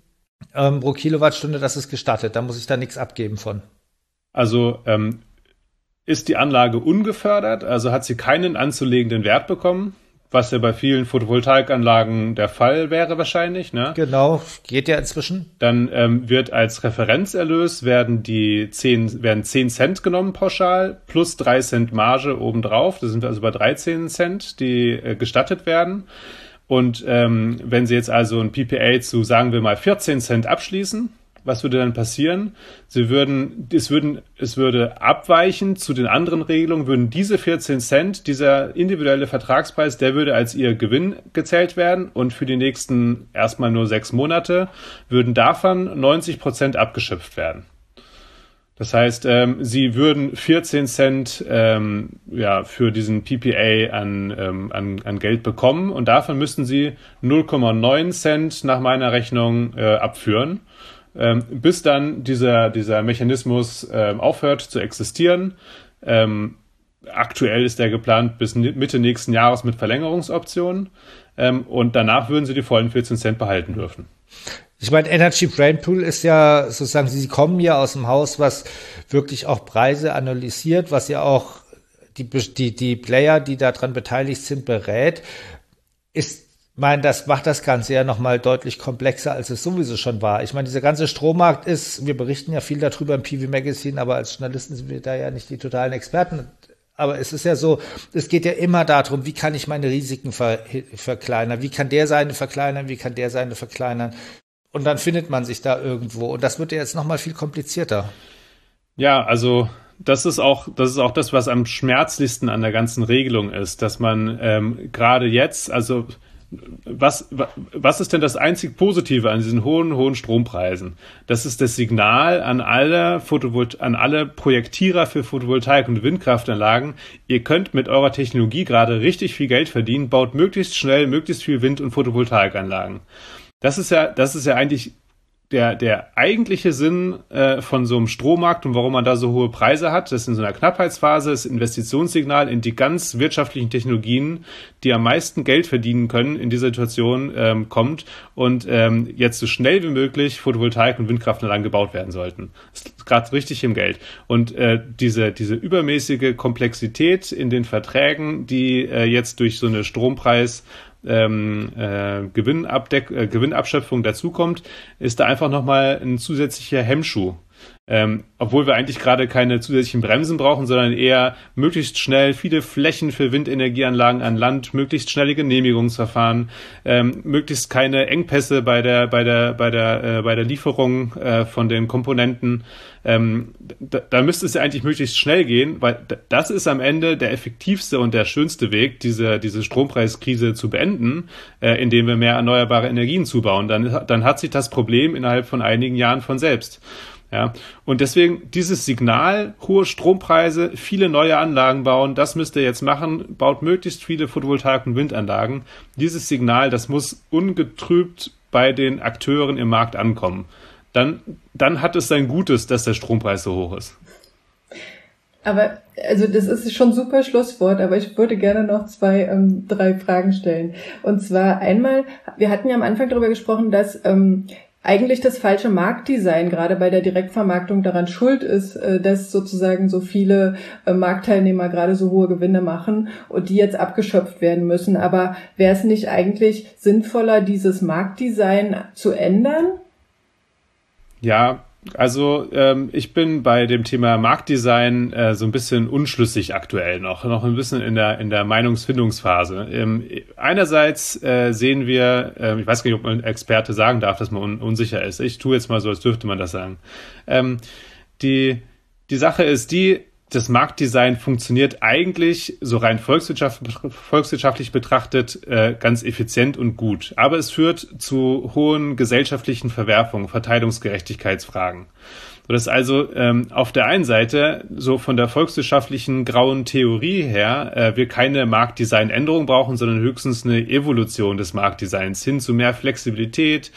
ähm, pro Kilowattstunde, das ist gestattet. Da muss ich da nichts abgeben von. Also ähm, ist die Anlage ungefördert, also hat sie keinen anzulegenden Wert bekommen, was ja bei vielen Photovoltaikanlagen der Fall wäre wahrscheinlich. Ne? Genau, geht ja inzwischen. Dann ähm, wird als Referenzerlös werden die 10, werden 10 Cent genommen pauschal plus 3 Cent Marge obendrauf. Das sind also bei 13 Cent, die äh, gestattet werden. Und ähm, wenn Sie jetzt also ein PPA zu, sagen wir mal, 14 Cent abschließen, was würde dann passieren? Sie würden, es würden, es würde abweichen zu den anderen Regelungen, würden diese 14 Cent, dieser individuelle Vertragspreis, der würde als ihr Gewinn gezählt werden und für die nächsten erstmal nur sechs Monate würden davon 90 Prozent abgeschöpft werden. Das heißt, ähm, sie würden 14 Cent ähm, ja, für diesen PPA an, ähm, an, an Geld bekommen und davon müssten sie 0,9 Cent nach meiner Rechnung äh, abführen, ähm, bis dann dieser, dieser Mechanismus ähm, aufhört zu existieren. Ähm, aktuell ist der geplant bis Mitte nächsten Jahres mit Verlängerungsoptionen ähm, und danach würden sie die vollen 14 Cent behalten dürfen. Ich meine, Energy Brain Pool ist ja sozusagen, Sie kommen ja aus dem Haus, was wirklich auch Preise analysiert, was ja auch die, die, die Player, die daran beteiligt sind, berät. Ist, meine, das macht das Ganze ja nochmal deutlich komplexer, als es sowieso schon war. Ich meine, dieser ganze Strommarkt ist, wir berichten ja viel darüber im PV Magazine, aber als Journalisten sind wir da ja nicht die totalen Experten. Aber es ist ja so, es geht ja immer darum, wie kann ich meine Risiken ver verkleinern? Wie kann der seine verkleinern? Wie kann der seine verkleinern? Und dann findet man sich da irgendwo. Und das wird ja jetzt nochmal viel komplizierter. Ja, also das ist auch, das ist auch das, was am schmerzlichsten an der ganzen Regelung ist, dass man ähm, gerade jetzt, also was, was ist denn das einzig Positive an diesen hohen, hohen Strompreisen? Das ist das Signal an alle Photovolt an alle Projektierer für Photovoltaik und Windkraftanlagen. Ihr könnt mit eurer Technologie gerade richtig viel Geld verdienen, baut möglichst schnell möglichst viel Wind- und Photovoltaikanlagen. Das ist ja, das ist ja eigentlich der, der eigentliche Sinn äh, von so einem Strommarkt und warum man da so hohe Preise hat, das ist in so einer Knappheitsphase das Investitionssignal in die ganz wirtschaftlichen Technologien, die am meisten Geld verdienen können, in dieser Situation ähm, kommt und ähm, jetzt so schnell wie möglich Photovoltaik und Windkraftanlagen gebaut werden sollten. Das ist gerade richtig im Geld. Und äh, diese, diese übermäßige Komplexität in den Verträgen, die äh, jetzt durch so eine Strompreis ähm, äh, Gewinnabdeck, äh, Gewinnabschöpfung dazukommt, ist da einfach nochmal ein zusätzlicher Hemmschuh. Ähm, obwohl wir eigentlich gerade keine zusätzlichen Bremsen brauchen, sondern eher möglichst schnell viele Flächen für Windenergieanlagen an Land, möglichst schnelle Genehmigungsverfahren, ähm, möglichst keine Engpässe bei der bei der bei der äh, bei der Lieferung äh, von den Komponenten. Ähm, da, da müsste es ja eigentlich möglichst schnell gehen, weil das ist am Ende der effektivste und der schönste Weg, diese diese Strompreiskrise zu beenden, äh, indem wir mehr erneuerbare Energien zubauen. Dann dann hat sich das Problem innerhalb von einigen Jahren von selbst. Ja, und deswegen dieses Signal, hohe Strompreise, viele neue Anlagen bauen, das müsst ihr jetzt machen, baut möglichst viele Photovoltaik- und Windanlagen. Dieses Signal, das muss ungetrübt bei den Akteuren im Markt ankommen. Dann, dann hat es sein Gutes, dass der Strompreis so hoch ist. Aber also das ist schon super Schlusswort, aber ich würde gerne noch zwei, ähm, drei Fragen stellen. Und zwar einmal, wir hatten ja am Anfang darüber gesprochen, dass ähm, eigentlich das falsche Marktdesign gerade bei der Direktvermarktung daran schuld ist, äh, dass sozusagen so viele äh, Marktteilnehmer gerade so hohe Gewinne machen und die jetzt abgeschöpft werden müssen. Aber wäre es nicht eigentlich sinnvoller, dieses Marktdesign zu ändern? Ja, also ähm, ich bin bei dem Thema Marktdesign äh, so ein bisschen unschlüssig aktuell noch, noch ein bisschen in der in der Meinungsfindungsphase. Ähm, einerseits äh, sehen wir, äh, ich weiß gar nicht, ob man Experte sagen darf, dass man un unsicher ist. Ich tue jetzt mal so, als dürfte man das sagen. Ähm, die die Sache ist die, das Marktdesign funktioniert eigentlich so rein volkswirtschaftlich betrachtet äh, ganz effizient und gut. Aber es führt zu hohen gesellschaftlichen Verwerfungen, Verteilungsgerechtigkeitsfragen. Das ist also ähm, auf der einen Seite so von der volkswirtschaftlichen grauen Theorie her äh, wir keine Marktdesignänderung brauchen, sondern höchstens eine Evolution des Marktdesigns hin zu mehr Flexibilität,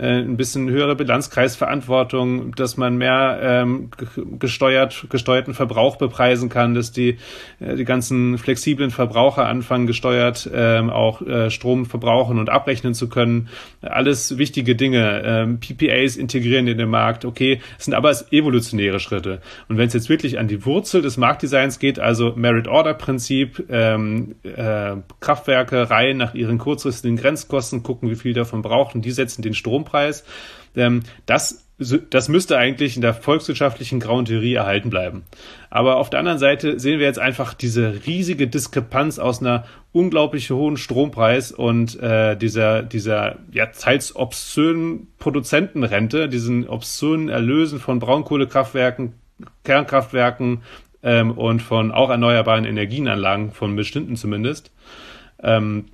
äh, ein bisschen höhere Bilanzkreisverantwortung, dass man mehr ähm, gesteuert, gesteuerten Verbrauch bepreisen kann, dass die, äh, die ganzen flexiblen Verbraucher anfangen, gesteuert ähm, auch äh, Strom verbrauchen und abrechnen zu können. Alles wichtige Dinge. Ähm, PPAs integrieren in den Markt, okay, sind aber evolutionäre Schritte. Und wenn es jetzt wirklich an die Wurzel des Marktdesigns geht, also Merit-Order-Prinzip, ähm, äh, Kraftwerke reihen nach ihren kurzfristigen Grenzkosten, gucken, wie viel davon brauchen, die setzen den Strom Strompreis. Ähm, das, das müsste eigentlich in der volkswirtschaftlichen grauen Theorie erhalten bleiben. Aber auf der anderen Seite sehen wir jetzt einfach diese riesige Diskrepanz aus einer unglaublich hohen Strompreis und äh, dieser, dieser ja, teils obszönen Produzentenrente, diesen obszönen Erlösen von Braunkohlekraftwerken, Kernkraftwerken ähm, und von auch erneuerbaren Energienanlagen, von bestimmten zumindest. Ähm,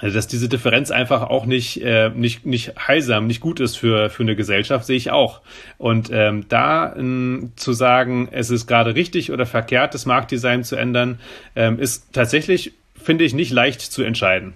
also, dass diese Differenz einfach auch nicht, äh, nicht, nicht heilsam, nicht gut ist für, für eine Gesellschaft, sehe ich auch. Und ähm, da ähm, zu sagen, es ist gerade richtig oder verkehrt, das Marktdesign zu ändern, ähm, ist tatsächlich, finde ich, nicht leicht zu entscheiden.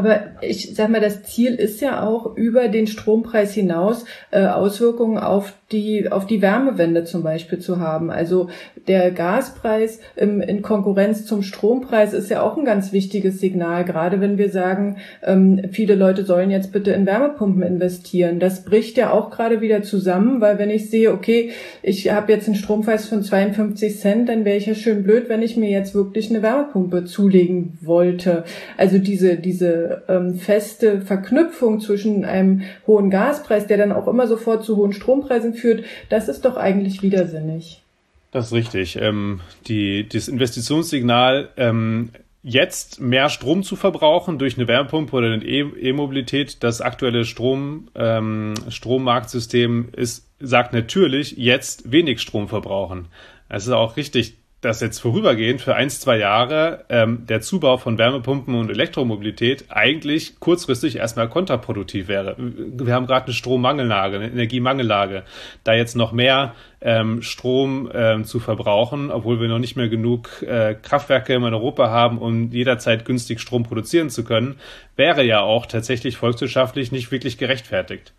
Aber ich sag mal, das Ziel ist ja auch über den Strompreis hinaus äh, Auswirkungen auf die auf die Wärmewende zum Beispiel zu haben. Also der Gaspreis im, in Konkurrenz zum Strompreis ist ja auch ein ganz wichtiges Signal, gerade wenn wir sagen, ähm, viele Leute sollen jetzt bitte in Wärmepumpen investieren. Das bricht ja auch gerade wieder zusammen, weil wenn ich sehe, okay, ich habe jetzt einen Strompreis von 52 Cent, dann wäre ich ja schön blöd, wenn ich mir jetzt wirklich eine Wärmepumpe zulegen wollte. Also diese diese ähm, feste Verknüpfung zwischen einem hohen Gaspreis, der dann auch immer sofort zu hohen Strompreisen führt, das ist doch eigentlich widersinnig. Das ist richtig. Ähm, die, das Investitionssignal, ähm, jetzt mehr Strom zu verbrauchen durch eine Wärmepumpe oder eine e-, E-Mobilität, das aktuelle Strom, ähm, Strommarktsystem ist, sagt natürlich jetzt wenig Strom verbrauchen. Es ist auch richtig, dass jetzt vorübergehend für eins, zwei Jahre ähm, der Zubau von Wärmepumpen und Elektromobilität eigentlich kurzfristig erstmal kontraproduktiv wäre. Wir haben gerade eine Strommangellage, eine Energiemangellage. Da jetzt noch mehr ähm, Strom ähm, zu verbrauchen, obwohl wir noch nicht mehr genug äh, Kraftwerke in Europa haben, um jederzeit günstig Strom produzieren zu können, wäre ja auch tatsächlich volkswirtschaftlich nicht wirklich gerechtfertigt.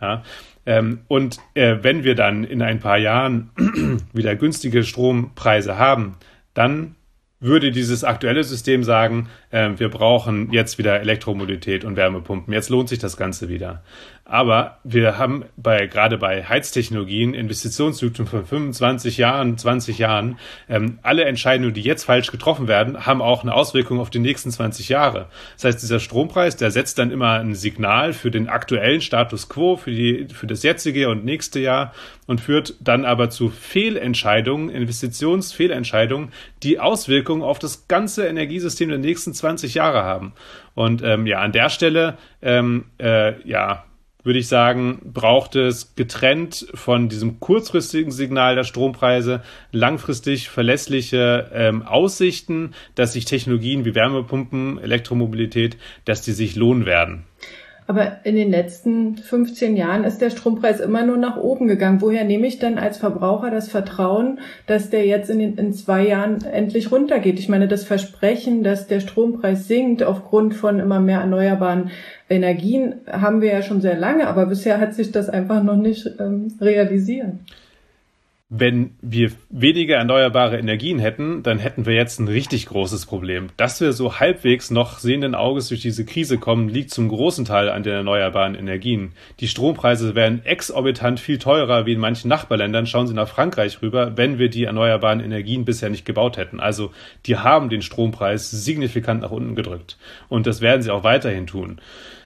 Ja, ähm, und äh, wenn wir dann in ein paar Jahren (clears throat) wieder günstige Strompreise haben, dann würde dieses aktuelle System sagen, äh, wir brauchen jetzt wieder Elektromobilität und Wärmepumpen. Jetzt lohnt sich das Ganze wieder. Aber wir haben bei, gerade bei Heiztechnologien Investitionszyklen von 25 Jahren, 20 Jahren. Ähm, alle Entscheidungen, die jetzt falsch getroffen werden, haben auch eine Auswirkung auf die nächsten 20 Jahre. Das heißt, dieser Strompreis, der setzt dann immer ein Signal für den aktuellen Status quo, für die, für das jetzige und nächste Jahr und führt dann aber zu Fehlentscheidungen, Investitionsfehlentscheidungen, die Auswirkungen auf das ganze Energiesystem der nächsten 20 Jahre haben. Und ähm, ja, an der Stelle, ähm, äh, ja, würde ich sagen, braucht es getrennt von diesem kurzfristigen Signal der Strompreise langfristig verlässliche ähm, Aussichten, dass sich Technologien wie Wärmepumpen, Elektromobilität, dass die sich lohnen werden. Aber in den letzten 15 Jahren ist der Strompreis immer nur nach oben gegangen. Woher nehme ich denn als Verbraucher das Vertrauen, dass der jetzt in, den, in zwei Jahren endlich runtergeht? Ich meine, das Versprechen, dass der Strompreis sinkt aufgrund von immer mehr erneuerbaren Energien, haben wir ja schon sehr lange, aber bisher hat sich das einfach noch nicht ähm, realisiert. Wenn wir weniger erneuerbare Energien hätten, dann hätten wir jetzt ein richtig großes Problem. Dass wir so halbwegs noch sehenden Auges durch diese Krise kommen, liegt zum großen Teil an den erneuerbaren Energien. Die Strompreise wären exorbitant viel teurer wie in manchen Nachbarländern. Schauen Sie nach Frankreich rüber, wenn wir die erneuerbaren Energien bisher nicht gebaut hätten. Also die haben den Strompreis signifikant nach unten gedrückt. Und das werden sie auch weiterhin tun.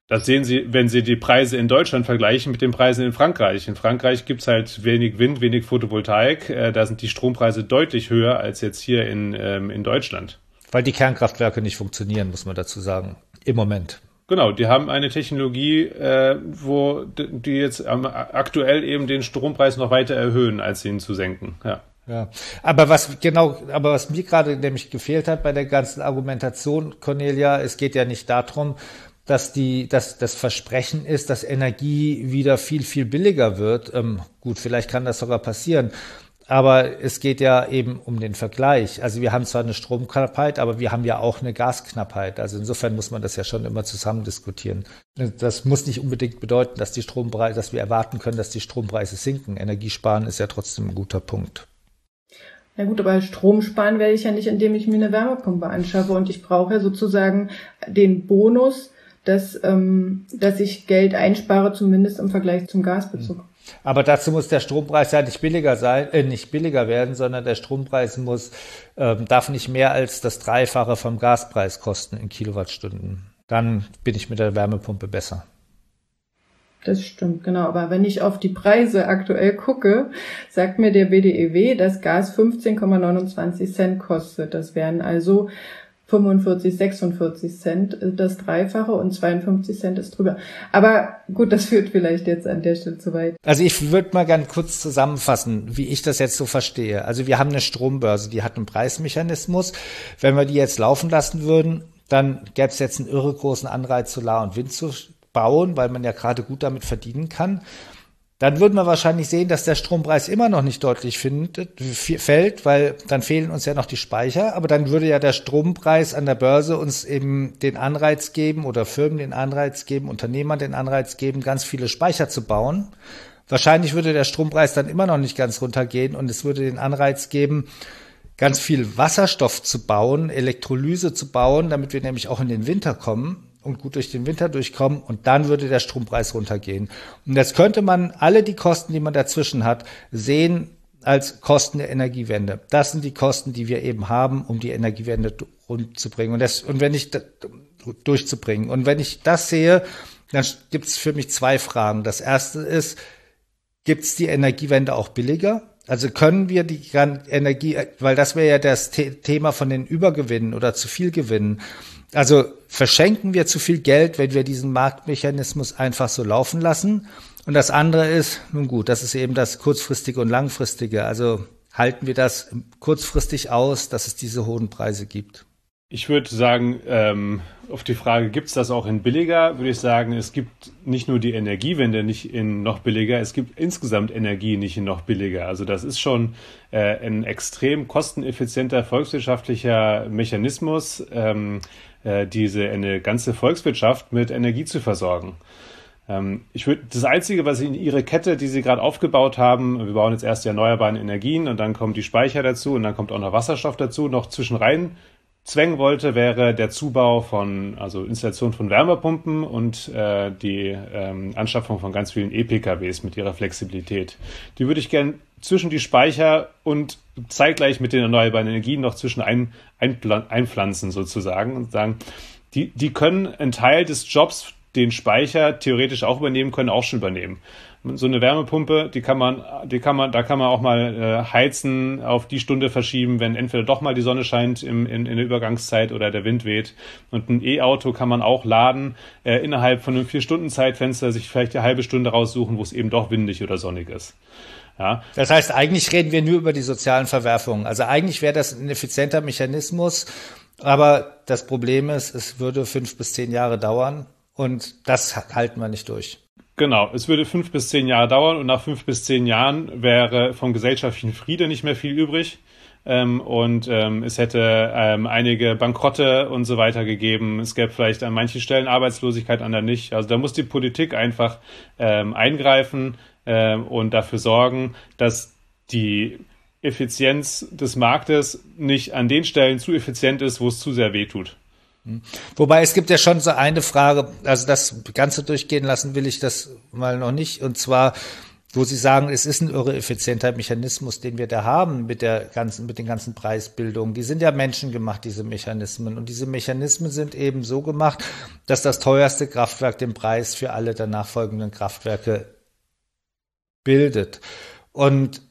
Das sehen Sie, wenn Sie die Preise in Deutschland vergleichen mit den Preisen in Frankreich. In Frankreich gibt's halt wenig Wind, wenig Photovoltaik. Äh, da sind die Strompreise deutlich höher als jetzt hier in, ähm, in Deutschland. Weil die Kernkraftwerke nicht funktionieren, muss man dazu sagen. Im Moment. Genau, die haben eine Technologie, äh, wo die jetzt ähm, aktuell eben den Strompreis noch weiter erhöhen, als ihn zu senken. Ja. Ja, aber was genau, aber was mir gerade nämlich gefehlt hat bei der ganzen Argumentation, Cornelia, es geht ja nicht darum, dass die, dass das Versprechen ist, dass Energie wieder viel, viel billiger wird. Ähm, gut, vielleicht kann das sogar passieren. Aber es geht ja eben um den Vergleich. Also wir haben zwar eine Stromknappheit, aber wir haben ja auch eine Gasknappheit. Also insofern muss man das ja schon immer zusammen diskutieren. Das muss nicht unbedingt bedeuten, dass die Strompreise, dass wir erwarten können, dass die Strompreise sinken. Energiesparen ist ja trotzdem ein guter Punkt. Ja gut, aber Strom sparen werde ich ja nicht, indem ich mir eine Wärmepumpe anschaffe. Und ich brauche ja sozusagen den Bonus, dass, ähm, dass ich Geld einspare, zumindest im Vergleich zum Gasbezug. Aber dazu muss der Strompreis ja nicht billiger sein, äh, nicht billiger werden, sondern der Strompreis muss, ähm, darf nicht mehr als das Dreifache vom Gaspreis kosten in Kilowattstunden. Dann bin ich mit der Wärmepumpe besser. Das stimmt, genau. Aber wenn ich auf die Preise aktuell gucke, sagt mir der BDEW, dass Gas 15,29 Cent kostet. Das wären also 45, 46 Cent äh, das Dreifache und 52 Cent ist drüber. Aber gut, das führt vielleicht jetzt an der Stelle zu weit. Also ich würde mal gerne kurz zusammenfassen, wie ich das jetzt so verstehe. Also wir haben eine Strombörse, die hat einen Preismechanismus. Wenn wir die jetzt laufen lassen würden, dann gäbe es jetzt einen irre großen Anreiz, Solar und Wind zu bauen, weil man ja gerade gut damit verdienen kann dann würden wir wahrscheinlich sehen, dass der Strompreis immer noch nicht deutlich findet, fällt, weil dann fehlen uns ja noch die Speicher. Aber dann würde ja der Strompreis an der Börse uns eben den Anreiz geben oder Firmen den Anreiz geben, Unternehmern den Anreiz geben, ganz viele Speicher zu bauen. Wahrscheinlich würde der Strompreis dann immer noch nicht ganz runtergehen und es würde den Anreiz geben, ganz viel Wasserstoff zu bauen, Elektrolyse zu bauen, damit wir nämlich auch in den Winter kommen und gut durch den Winter durchkommen und dann würde der Strompreis runtergehen. Und jetzt könnte man alle die Kosten, die man dazwischen hat, sehen als Kosten der Energiewende. Das sind die Kosten, die wir eben haben, um die Energiewende rundzubringen. Und, das, und wenn ich durchzubringen. Und wenn ich das sehe, dann gibt es für mich zwei Fragen. Das erste ist, gibt es die Energiewende auch billiger? Also können wir die Energie, weil das wäre ja das Thema von den Übergewinnen oder zu viel Gewinnen. Also verschenken wir zu viel Geld, wenn wir diesen Marktmechanismus einfach so laufen lassen. Und das andere ist, nun gut, das ist eben das kurzfristige und langfristige. Also halten wir das kurzfristig aus, dass es diese hohen Preise gibt. Ich würde sagen, ähm, auf die Frage, gibt es das auch in billiger, würde ich sagen, es gibt nicht nur die Energiewende nicht in noch billiger, es gibt insgesamt Energie nicht in noch billiger. Also das ist schon äh, ein extrem kosteneffizienter volkswirtschaftlicher Mechanismus. Ähm, äh, diese eine ganze Volkswirtschaft mit Energie zu versorgen. Ähm, ich würde das Einzige, was in Ihre Kette, die Sie gerade aufgebaut haben, wir bauen jetzt erst die erneuerbaren Energien und dann kommen die Speicher dazu und dann kommt auch noch Wasserstoff dazu, noch zwischen rein zwängen wollte, wäre der Zubau von, also Installation von Wärmepumpen und äh, die ähm, Anschaffung von ganz vielen E-PKWs mit ihrer Flexibilität. Die würde ich gern zwischen die Speicher und zeitgleich mit den erneuerbaren Energien noch zwischen ein, einpflanzen sozusagen und sagen, die, die können einen Teil des Jobs, den Speicher theoretisch auch übernehmen können, auch schon übernehmen. So eine Wärmepumpe, die kann man, die kann man, da kann man auch mal äh, heizen, auf die Stunde verschieben, wenn entweder doch mal die Sonne scheint im, in, in der Übergangszeit oder der Wind weht. Und ein E-Auto kann man auch laden, äh, innerhalb von einem vier Stunden Zeitfenster sich vielleicht eine halbe Stunde raussuchen, wo es eben doch windig oder sonnig ist. Ja. Das heißt, eigentlich reden wir nur über die sozialen Verwerfungen. Also eigentlich wäre das ein effizienter Mechanismus, aber das Problem ist, es würde fünf bis zehn Jahre dauern und das halten wir nicht durch. Genau, es würde fünf bis zehn Jahre dauern und nach fünf bis zehn Jahren wäre vom gesellschaftlichen Friede nicht mehr viel übrig. Ähm, und ähm, es hätte ähm, einige Bankrotte und so weiter gegeben. Es gäbe vielleicht an manchen Stellen Arbeitslosigkeit, an der nicht. Also da muss die Politik einfach ähm, eingreifen, äh, und dafür sorgen, dass die Effizienz des Marktes nicht an den Stellen zu effizient ist, wo es zu sehr weh tut. Wobei es gibt ja schon so eine Frage, also das Ganze durchgehen lassen will ich das mal noch nicht. Und zwar, wo Sie sagen, es ist ein irre effizienter Mechanismus, den wir da haben mit der ganzen, mit den ganzen Preisbildungen. Die sind ja menschengemacht, diese Mechanismen. Und diese Mechanismen sind eben so gemacht, dass das teuerste Kraftwerk den Preis für alle danach folgenden Kraftwerke bildet. Und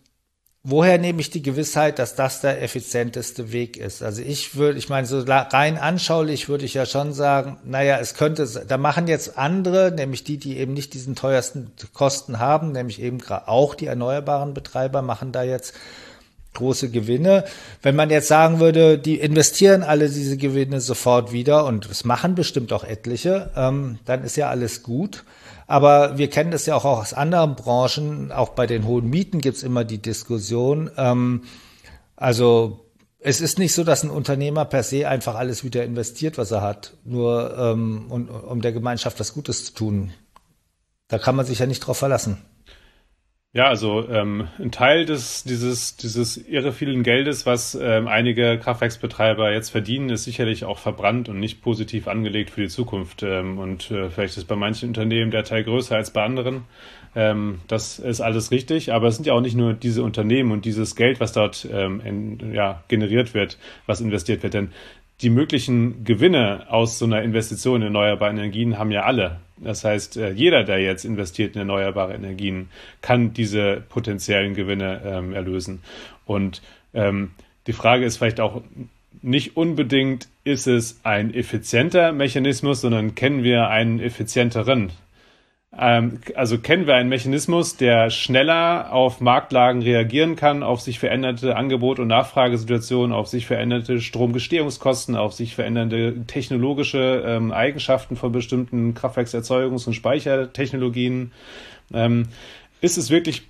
woher nehme ich die Gewissheit, dass das der effizienteste Weg ist? Also ich würde, ich meine, so rein anschaulich würde ich ja schon sagen, naja, es könnte, da machen jetzt andere, nämlich die, die eben nicht diesen teuersten Kosten haben, nämlich eben auch die erneuerbaren Betreiber machen da jetzt große Gewinne. Wenn man jetzt sagen würde, die investieren alle diese Gewinne sofort wieder und es machen bestimmt auch etliche, ähm, dann ist ja alles gut. Aber wir kennen das ja auch aus anderen Branchen. Auch bei den hohen Mieten gibt es immer die Diskussion. Ähm, also es ist nicht so, dass ein Unternehmer per se einfach alles wieder investiert, was er hat, nur ähm, um, um der Gemeinschaft was Gutes zu tun. Da kann man sich ja nicht drauf verlassen. Ja, also ähm, ein Teil des dieses dieses irre vielen Geldes, was ähm, einige Kraftwerksbetreiber jetzt verdienen, ist sicherlich auch verbrannt und nicht positiv angelegt für die Zukunft. Ähm, und äh, vielleicht ist bei manchen Unternehmen der Teil größer als bei anderen. Ähm, das ist alles richtig, aber es sind ja auch nicht nur diese Unternehmen und dieses Geld, was dort ähm, in, ja, generiert wird, was investiert wird. Denn die möglichen Gewinne aus so einer Investition in erneuerbare Energien haben ja alle. Das heißt, äh, jeder, der jetzt investiert in erneuerbare Energien, kann diese potenziellen Gewinne ähm, erlösen. Und ähm, die Frage ist vielleicht auch nicht unbedingt, ist es ein effizienter Mechanismus, sondern kennen wir einen effizienteren. Ähm, also kennen wir einen Mechanismus, der schneller auf Marktlagen reagieren kann, auf sich veränderte Angebot- und Nachfragesituationen, auf sich veränderte Stromgestehungskosten, auf sich verändernde technologische ähm, Eigenschaften von bestimmten Kraftwerkserzeugungs- und Speichertechnologien. Ähm, ist es wirklich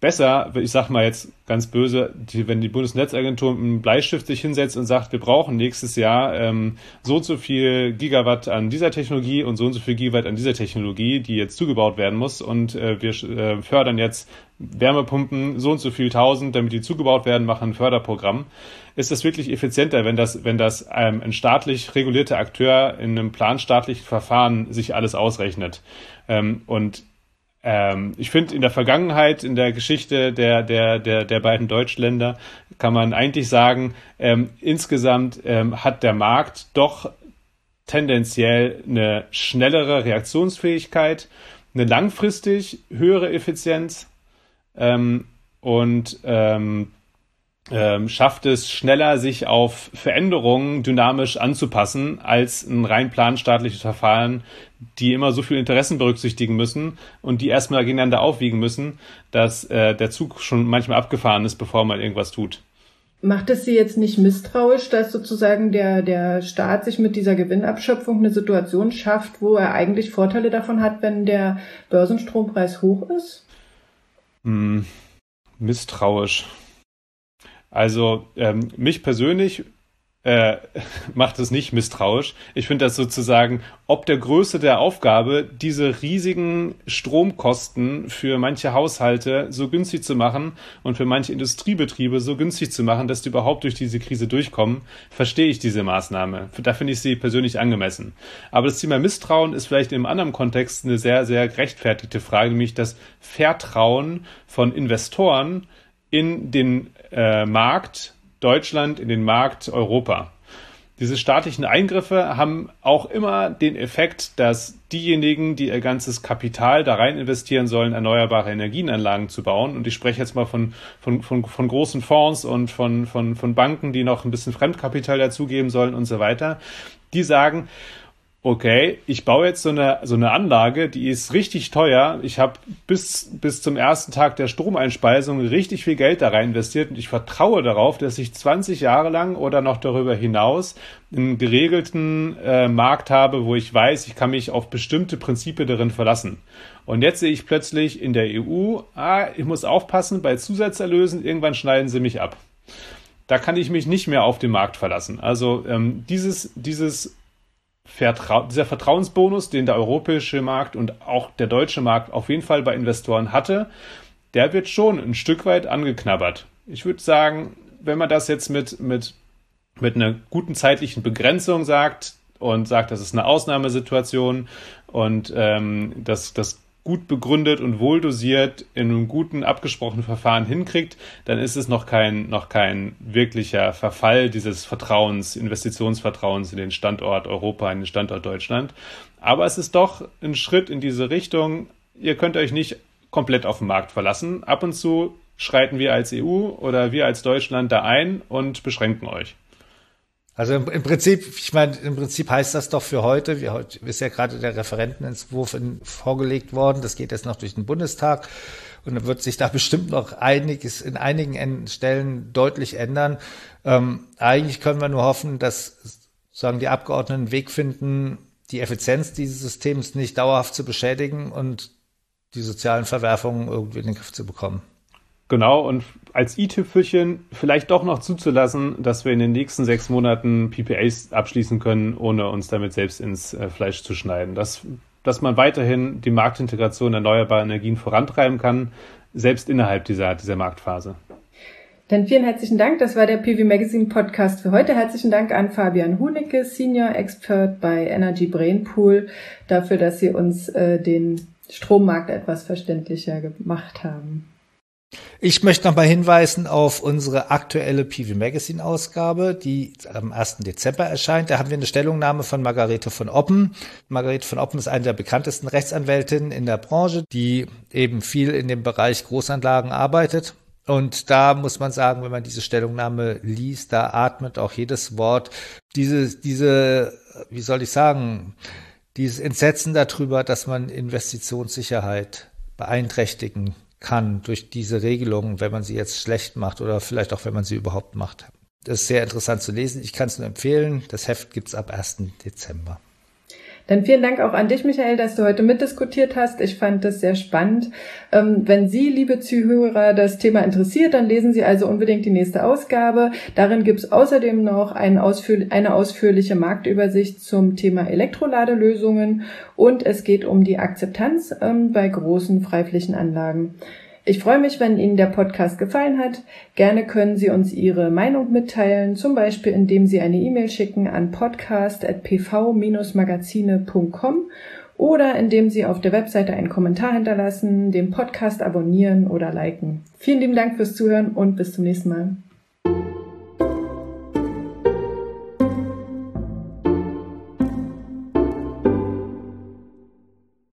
besser, ich sag mal jetzt ganz böse, die, wenn die Bundesnetzagentur mit einem Bleistift sich hinsetzt und sagt, wir brauchen nächstes Jahr ähm, so und so viel Gigawatt an dieser Technologie und so und so viel Gigawatt an dieser Technologie, die jetzt zugebaut werden muss und äh, wir äh, fördern jetzt Wärmepumpen so und so viel tausend, damit die zugebaut werden, machen ein Förderprogramm. Ist das wirklich effizienter, wenn das, wenn das ähm, ein staatlich regulierter Akteur in einem planstaatlichen Verfahren sich alles ausrechnet? Ähm, und ähm, ich finde, in der Vergangenheit, in der Geschichte der, der, der, der beiden Deutschländer, kann man eigentlich sagen, ähm, insgesamt ähm, hat der Markt doch tendenziell eine schnellere Reaktionsfähigkeit, eine langfristig höhere Effizienz ähm, und ähm, schafft es schneller, sich auf Veränderungen dynamisch anzupassen, als ein rein planstaatliches Verfahren, die immer so viele Interessen berücksichtigen müssen und die erstmal gegeneinander aufwiegen müssen, dass äh, der Zug schon manchmal abgefahren ist, bevor man irgendwas tut. Macht es Sie jetzt nicht misstrauisch, dass sozusagen der, der Staat sich mit dieser Gewinnabschöpfung eine Situation schafft, wo er eigentlich Vorteile davon hat, wenn der Börsenstrompreis hoch ist? Hm, misstrauisch. Also ähm, mich persönlich äh, (laughs) macht es nicht misstrauisch. Ich finde das sozusagen, ob der Größe der Aufgabe, diese riesigen Stromkosten für manche Haushalte so günstig zu machen und für manche Industriebetriebe so günstig zu machen, dass die überhaupt durch diese Krise durchkommen, verstehe ich diese Maßnahme. Da finde ich sie persönlich angemessen. Aber das Thema Misstrauen ist vielleicht einem anderen Kontext eine sehr, sehr gerechtfertigte Frage, nämlich das Vertrauen von Investoren in den äh, Markt Deutschland, in den Markt Europa. Diese staatlichen Eingriffe haben auch immer den Effekt, dass diejenigen, die ihr ganzes Kapital da rein investieren sollen, erneuerbare Energienanlagen zu bauen, und ich spreche jetzt mal von, von, von, von großen Fonds und von, von, von Banken, die noch ein bisschen Fremdkapital dazugeben sollen und so weiter, die sagen, okay, ich baue jetzt so eine, so eine Anlage, die ist richtig teuer. Ich habe bis, bis zum ersten Tag der Stromeinspeisung richtig viel Geld da rein investiert und ich vertraue darauf, dass ich 20 Jahre lang oder noch darüber hinaus einen geregelten äh, Markt habe, wo ich weiß, ich kann mich auf bestimmte Prinzipien darin verlassen. Und jetzt sehe ich plötzlich in der EU, ah, ich muss aufpassen, bei Zusatzerlösen, irgendwann schneiden sie mich ab. Da kann ich mich nicht mehr auf den Markt verlassen. Also ähm, dieses, dieses Vertrau dieser Vertrauensbonus, den der europäische Markt und auch der deutsche Markt auf jeden Fall bei Investoren hatte, der wird schon ein Stück weit angeknabbert. Ich würde sagen, wenn man das jetzt mit, mit, mit einer guten zeitlichen Begrenzung sagt und sagt, das ist eine Ausnahmesituation und ähm, das, das gut begründet und wohl dosiert in einem guten abgesprochenen Verfahren hinkriegt, dann ist es noch kein, noch kein wirklicher Verfall dieses Vertrauens, Investitionsvertrauens in den Standort Europa, in den Standort Deutschland. Aber es ist doch ein Schritt in diese Richtung. Ihr könnt euch nicht komplett auf den Markt verlassen. Ab und zu schreiten wir als EU oder wir als Deutschland da ein und beschränken euch. Also im, im, Prinzip, ich meine, im Prinzip heißt das doch für heute, wir, heute ist ja gerade der Referentenentwurf in, vorgelegt worden, das geht jetzt noch durch den Bundestag und dann wird sich da (laughs) bestimmt noch einiges in einigen Stellen deutlich ändern. Ähm, eigentlich können wir nur hoffen, dass sagen die Abgeordneten einen Weg finden, die Effizienz dieses Systems nicht dauerhaft zu beschädigen und die sozialen Verwerfungen irgendwie in den Griff zu bekommen. Genau, und als i-Tüpfelchen vielleicht doch noch zuzulassen, dass wir in den nächsten sechs Monaten PPAs abschließen können, ohne uns damit selbst ins äh, Fleisch zu schneiden. Dass, dass man weiterhin die Marktintegration erneuerbarer Energien vorantreiben kann, selbst innerhalb dieser, dieser Marktphase. Dann vielen herzlichen Dank. Das war der PV Magazine Podcast für heute. Herzlichen Dank an Fabian Hunecke, Senior Expert bei Energy Brain Pool, dafür, dass Sie uns äh, den Strommarkt etwas verständlicher gemacht haben. Ich möchte noch mal hinweisen auf unsere aktuelle PV Magazine Ausgabe, die am 1. Dezember erscheint. Da haben wir eine Stellungnahme von Margarete von Oppen. Margarete von Oppen ist eine der bekanntesten Rechtsanwältinnen in der Branche, die eben viel in dem Bereich Großanlagen arbeitet. Und da muss man sagen, wenn man diese Stellungnahme liest, da atmet auch jedes Wort diese, diese, wie soll ich sagen, dieses Entsetzen darüber, dass man Investitionssicherheit beeinträchtigen kann durch diese Regelungen, wenn man sie jetzt schlecht macht oder vielleicht auch, wenn man sie überhaupt macht. Das ist sehr interessant zu lesen. Ich kann es nur empfehlen. Das Heft gibt's ab 1. Dezember. Dann vielen Dank auch an dich, Michael, dass du heute mitdiskutiert hast. Ich fand das sehr spannend. Ähm, wenn Sie, liebe Zuhörer, das Thema interessiert, dann lesen Sie also unbedingt die nächste Ausgabe. Darin gibt es außerdem noch eine, ausführ eine ausführliche Marktübersicht zum Thema Elektroladelösungen und es geht um die Akzeptanz ähm, bei großen Freiflächenanlagen. Ich freue mich, wenn Ihnen der Podcast gefallen hat. Gerne können Sie uns Ihre Meinung mitteilen, zum Beispiel indem Sie eine E-Mail schicken an podcast.pv-magazine.com oder indem Sie auf der Webseite einen Kommentar hinterlassen, den Podcast abonnieren oder liken. Vielen lieben Dank fürs Zuhören und bis zum nächsten Mal.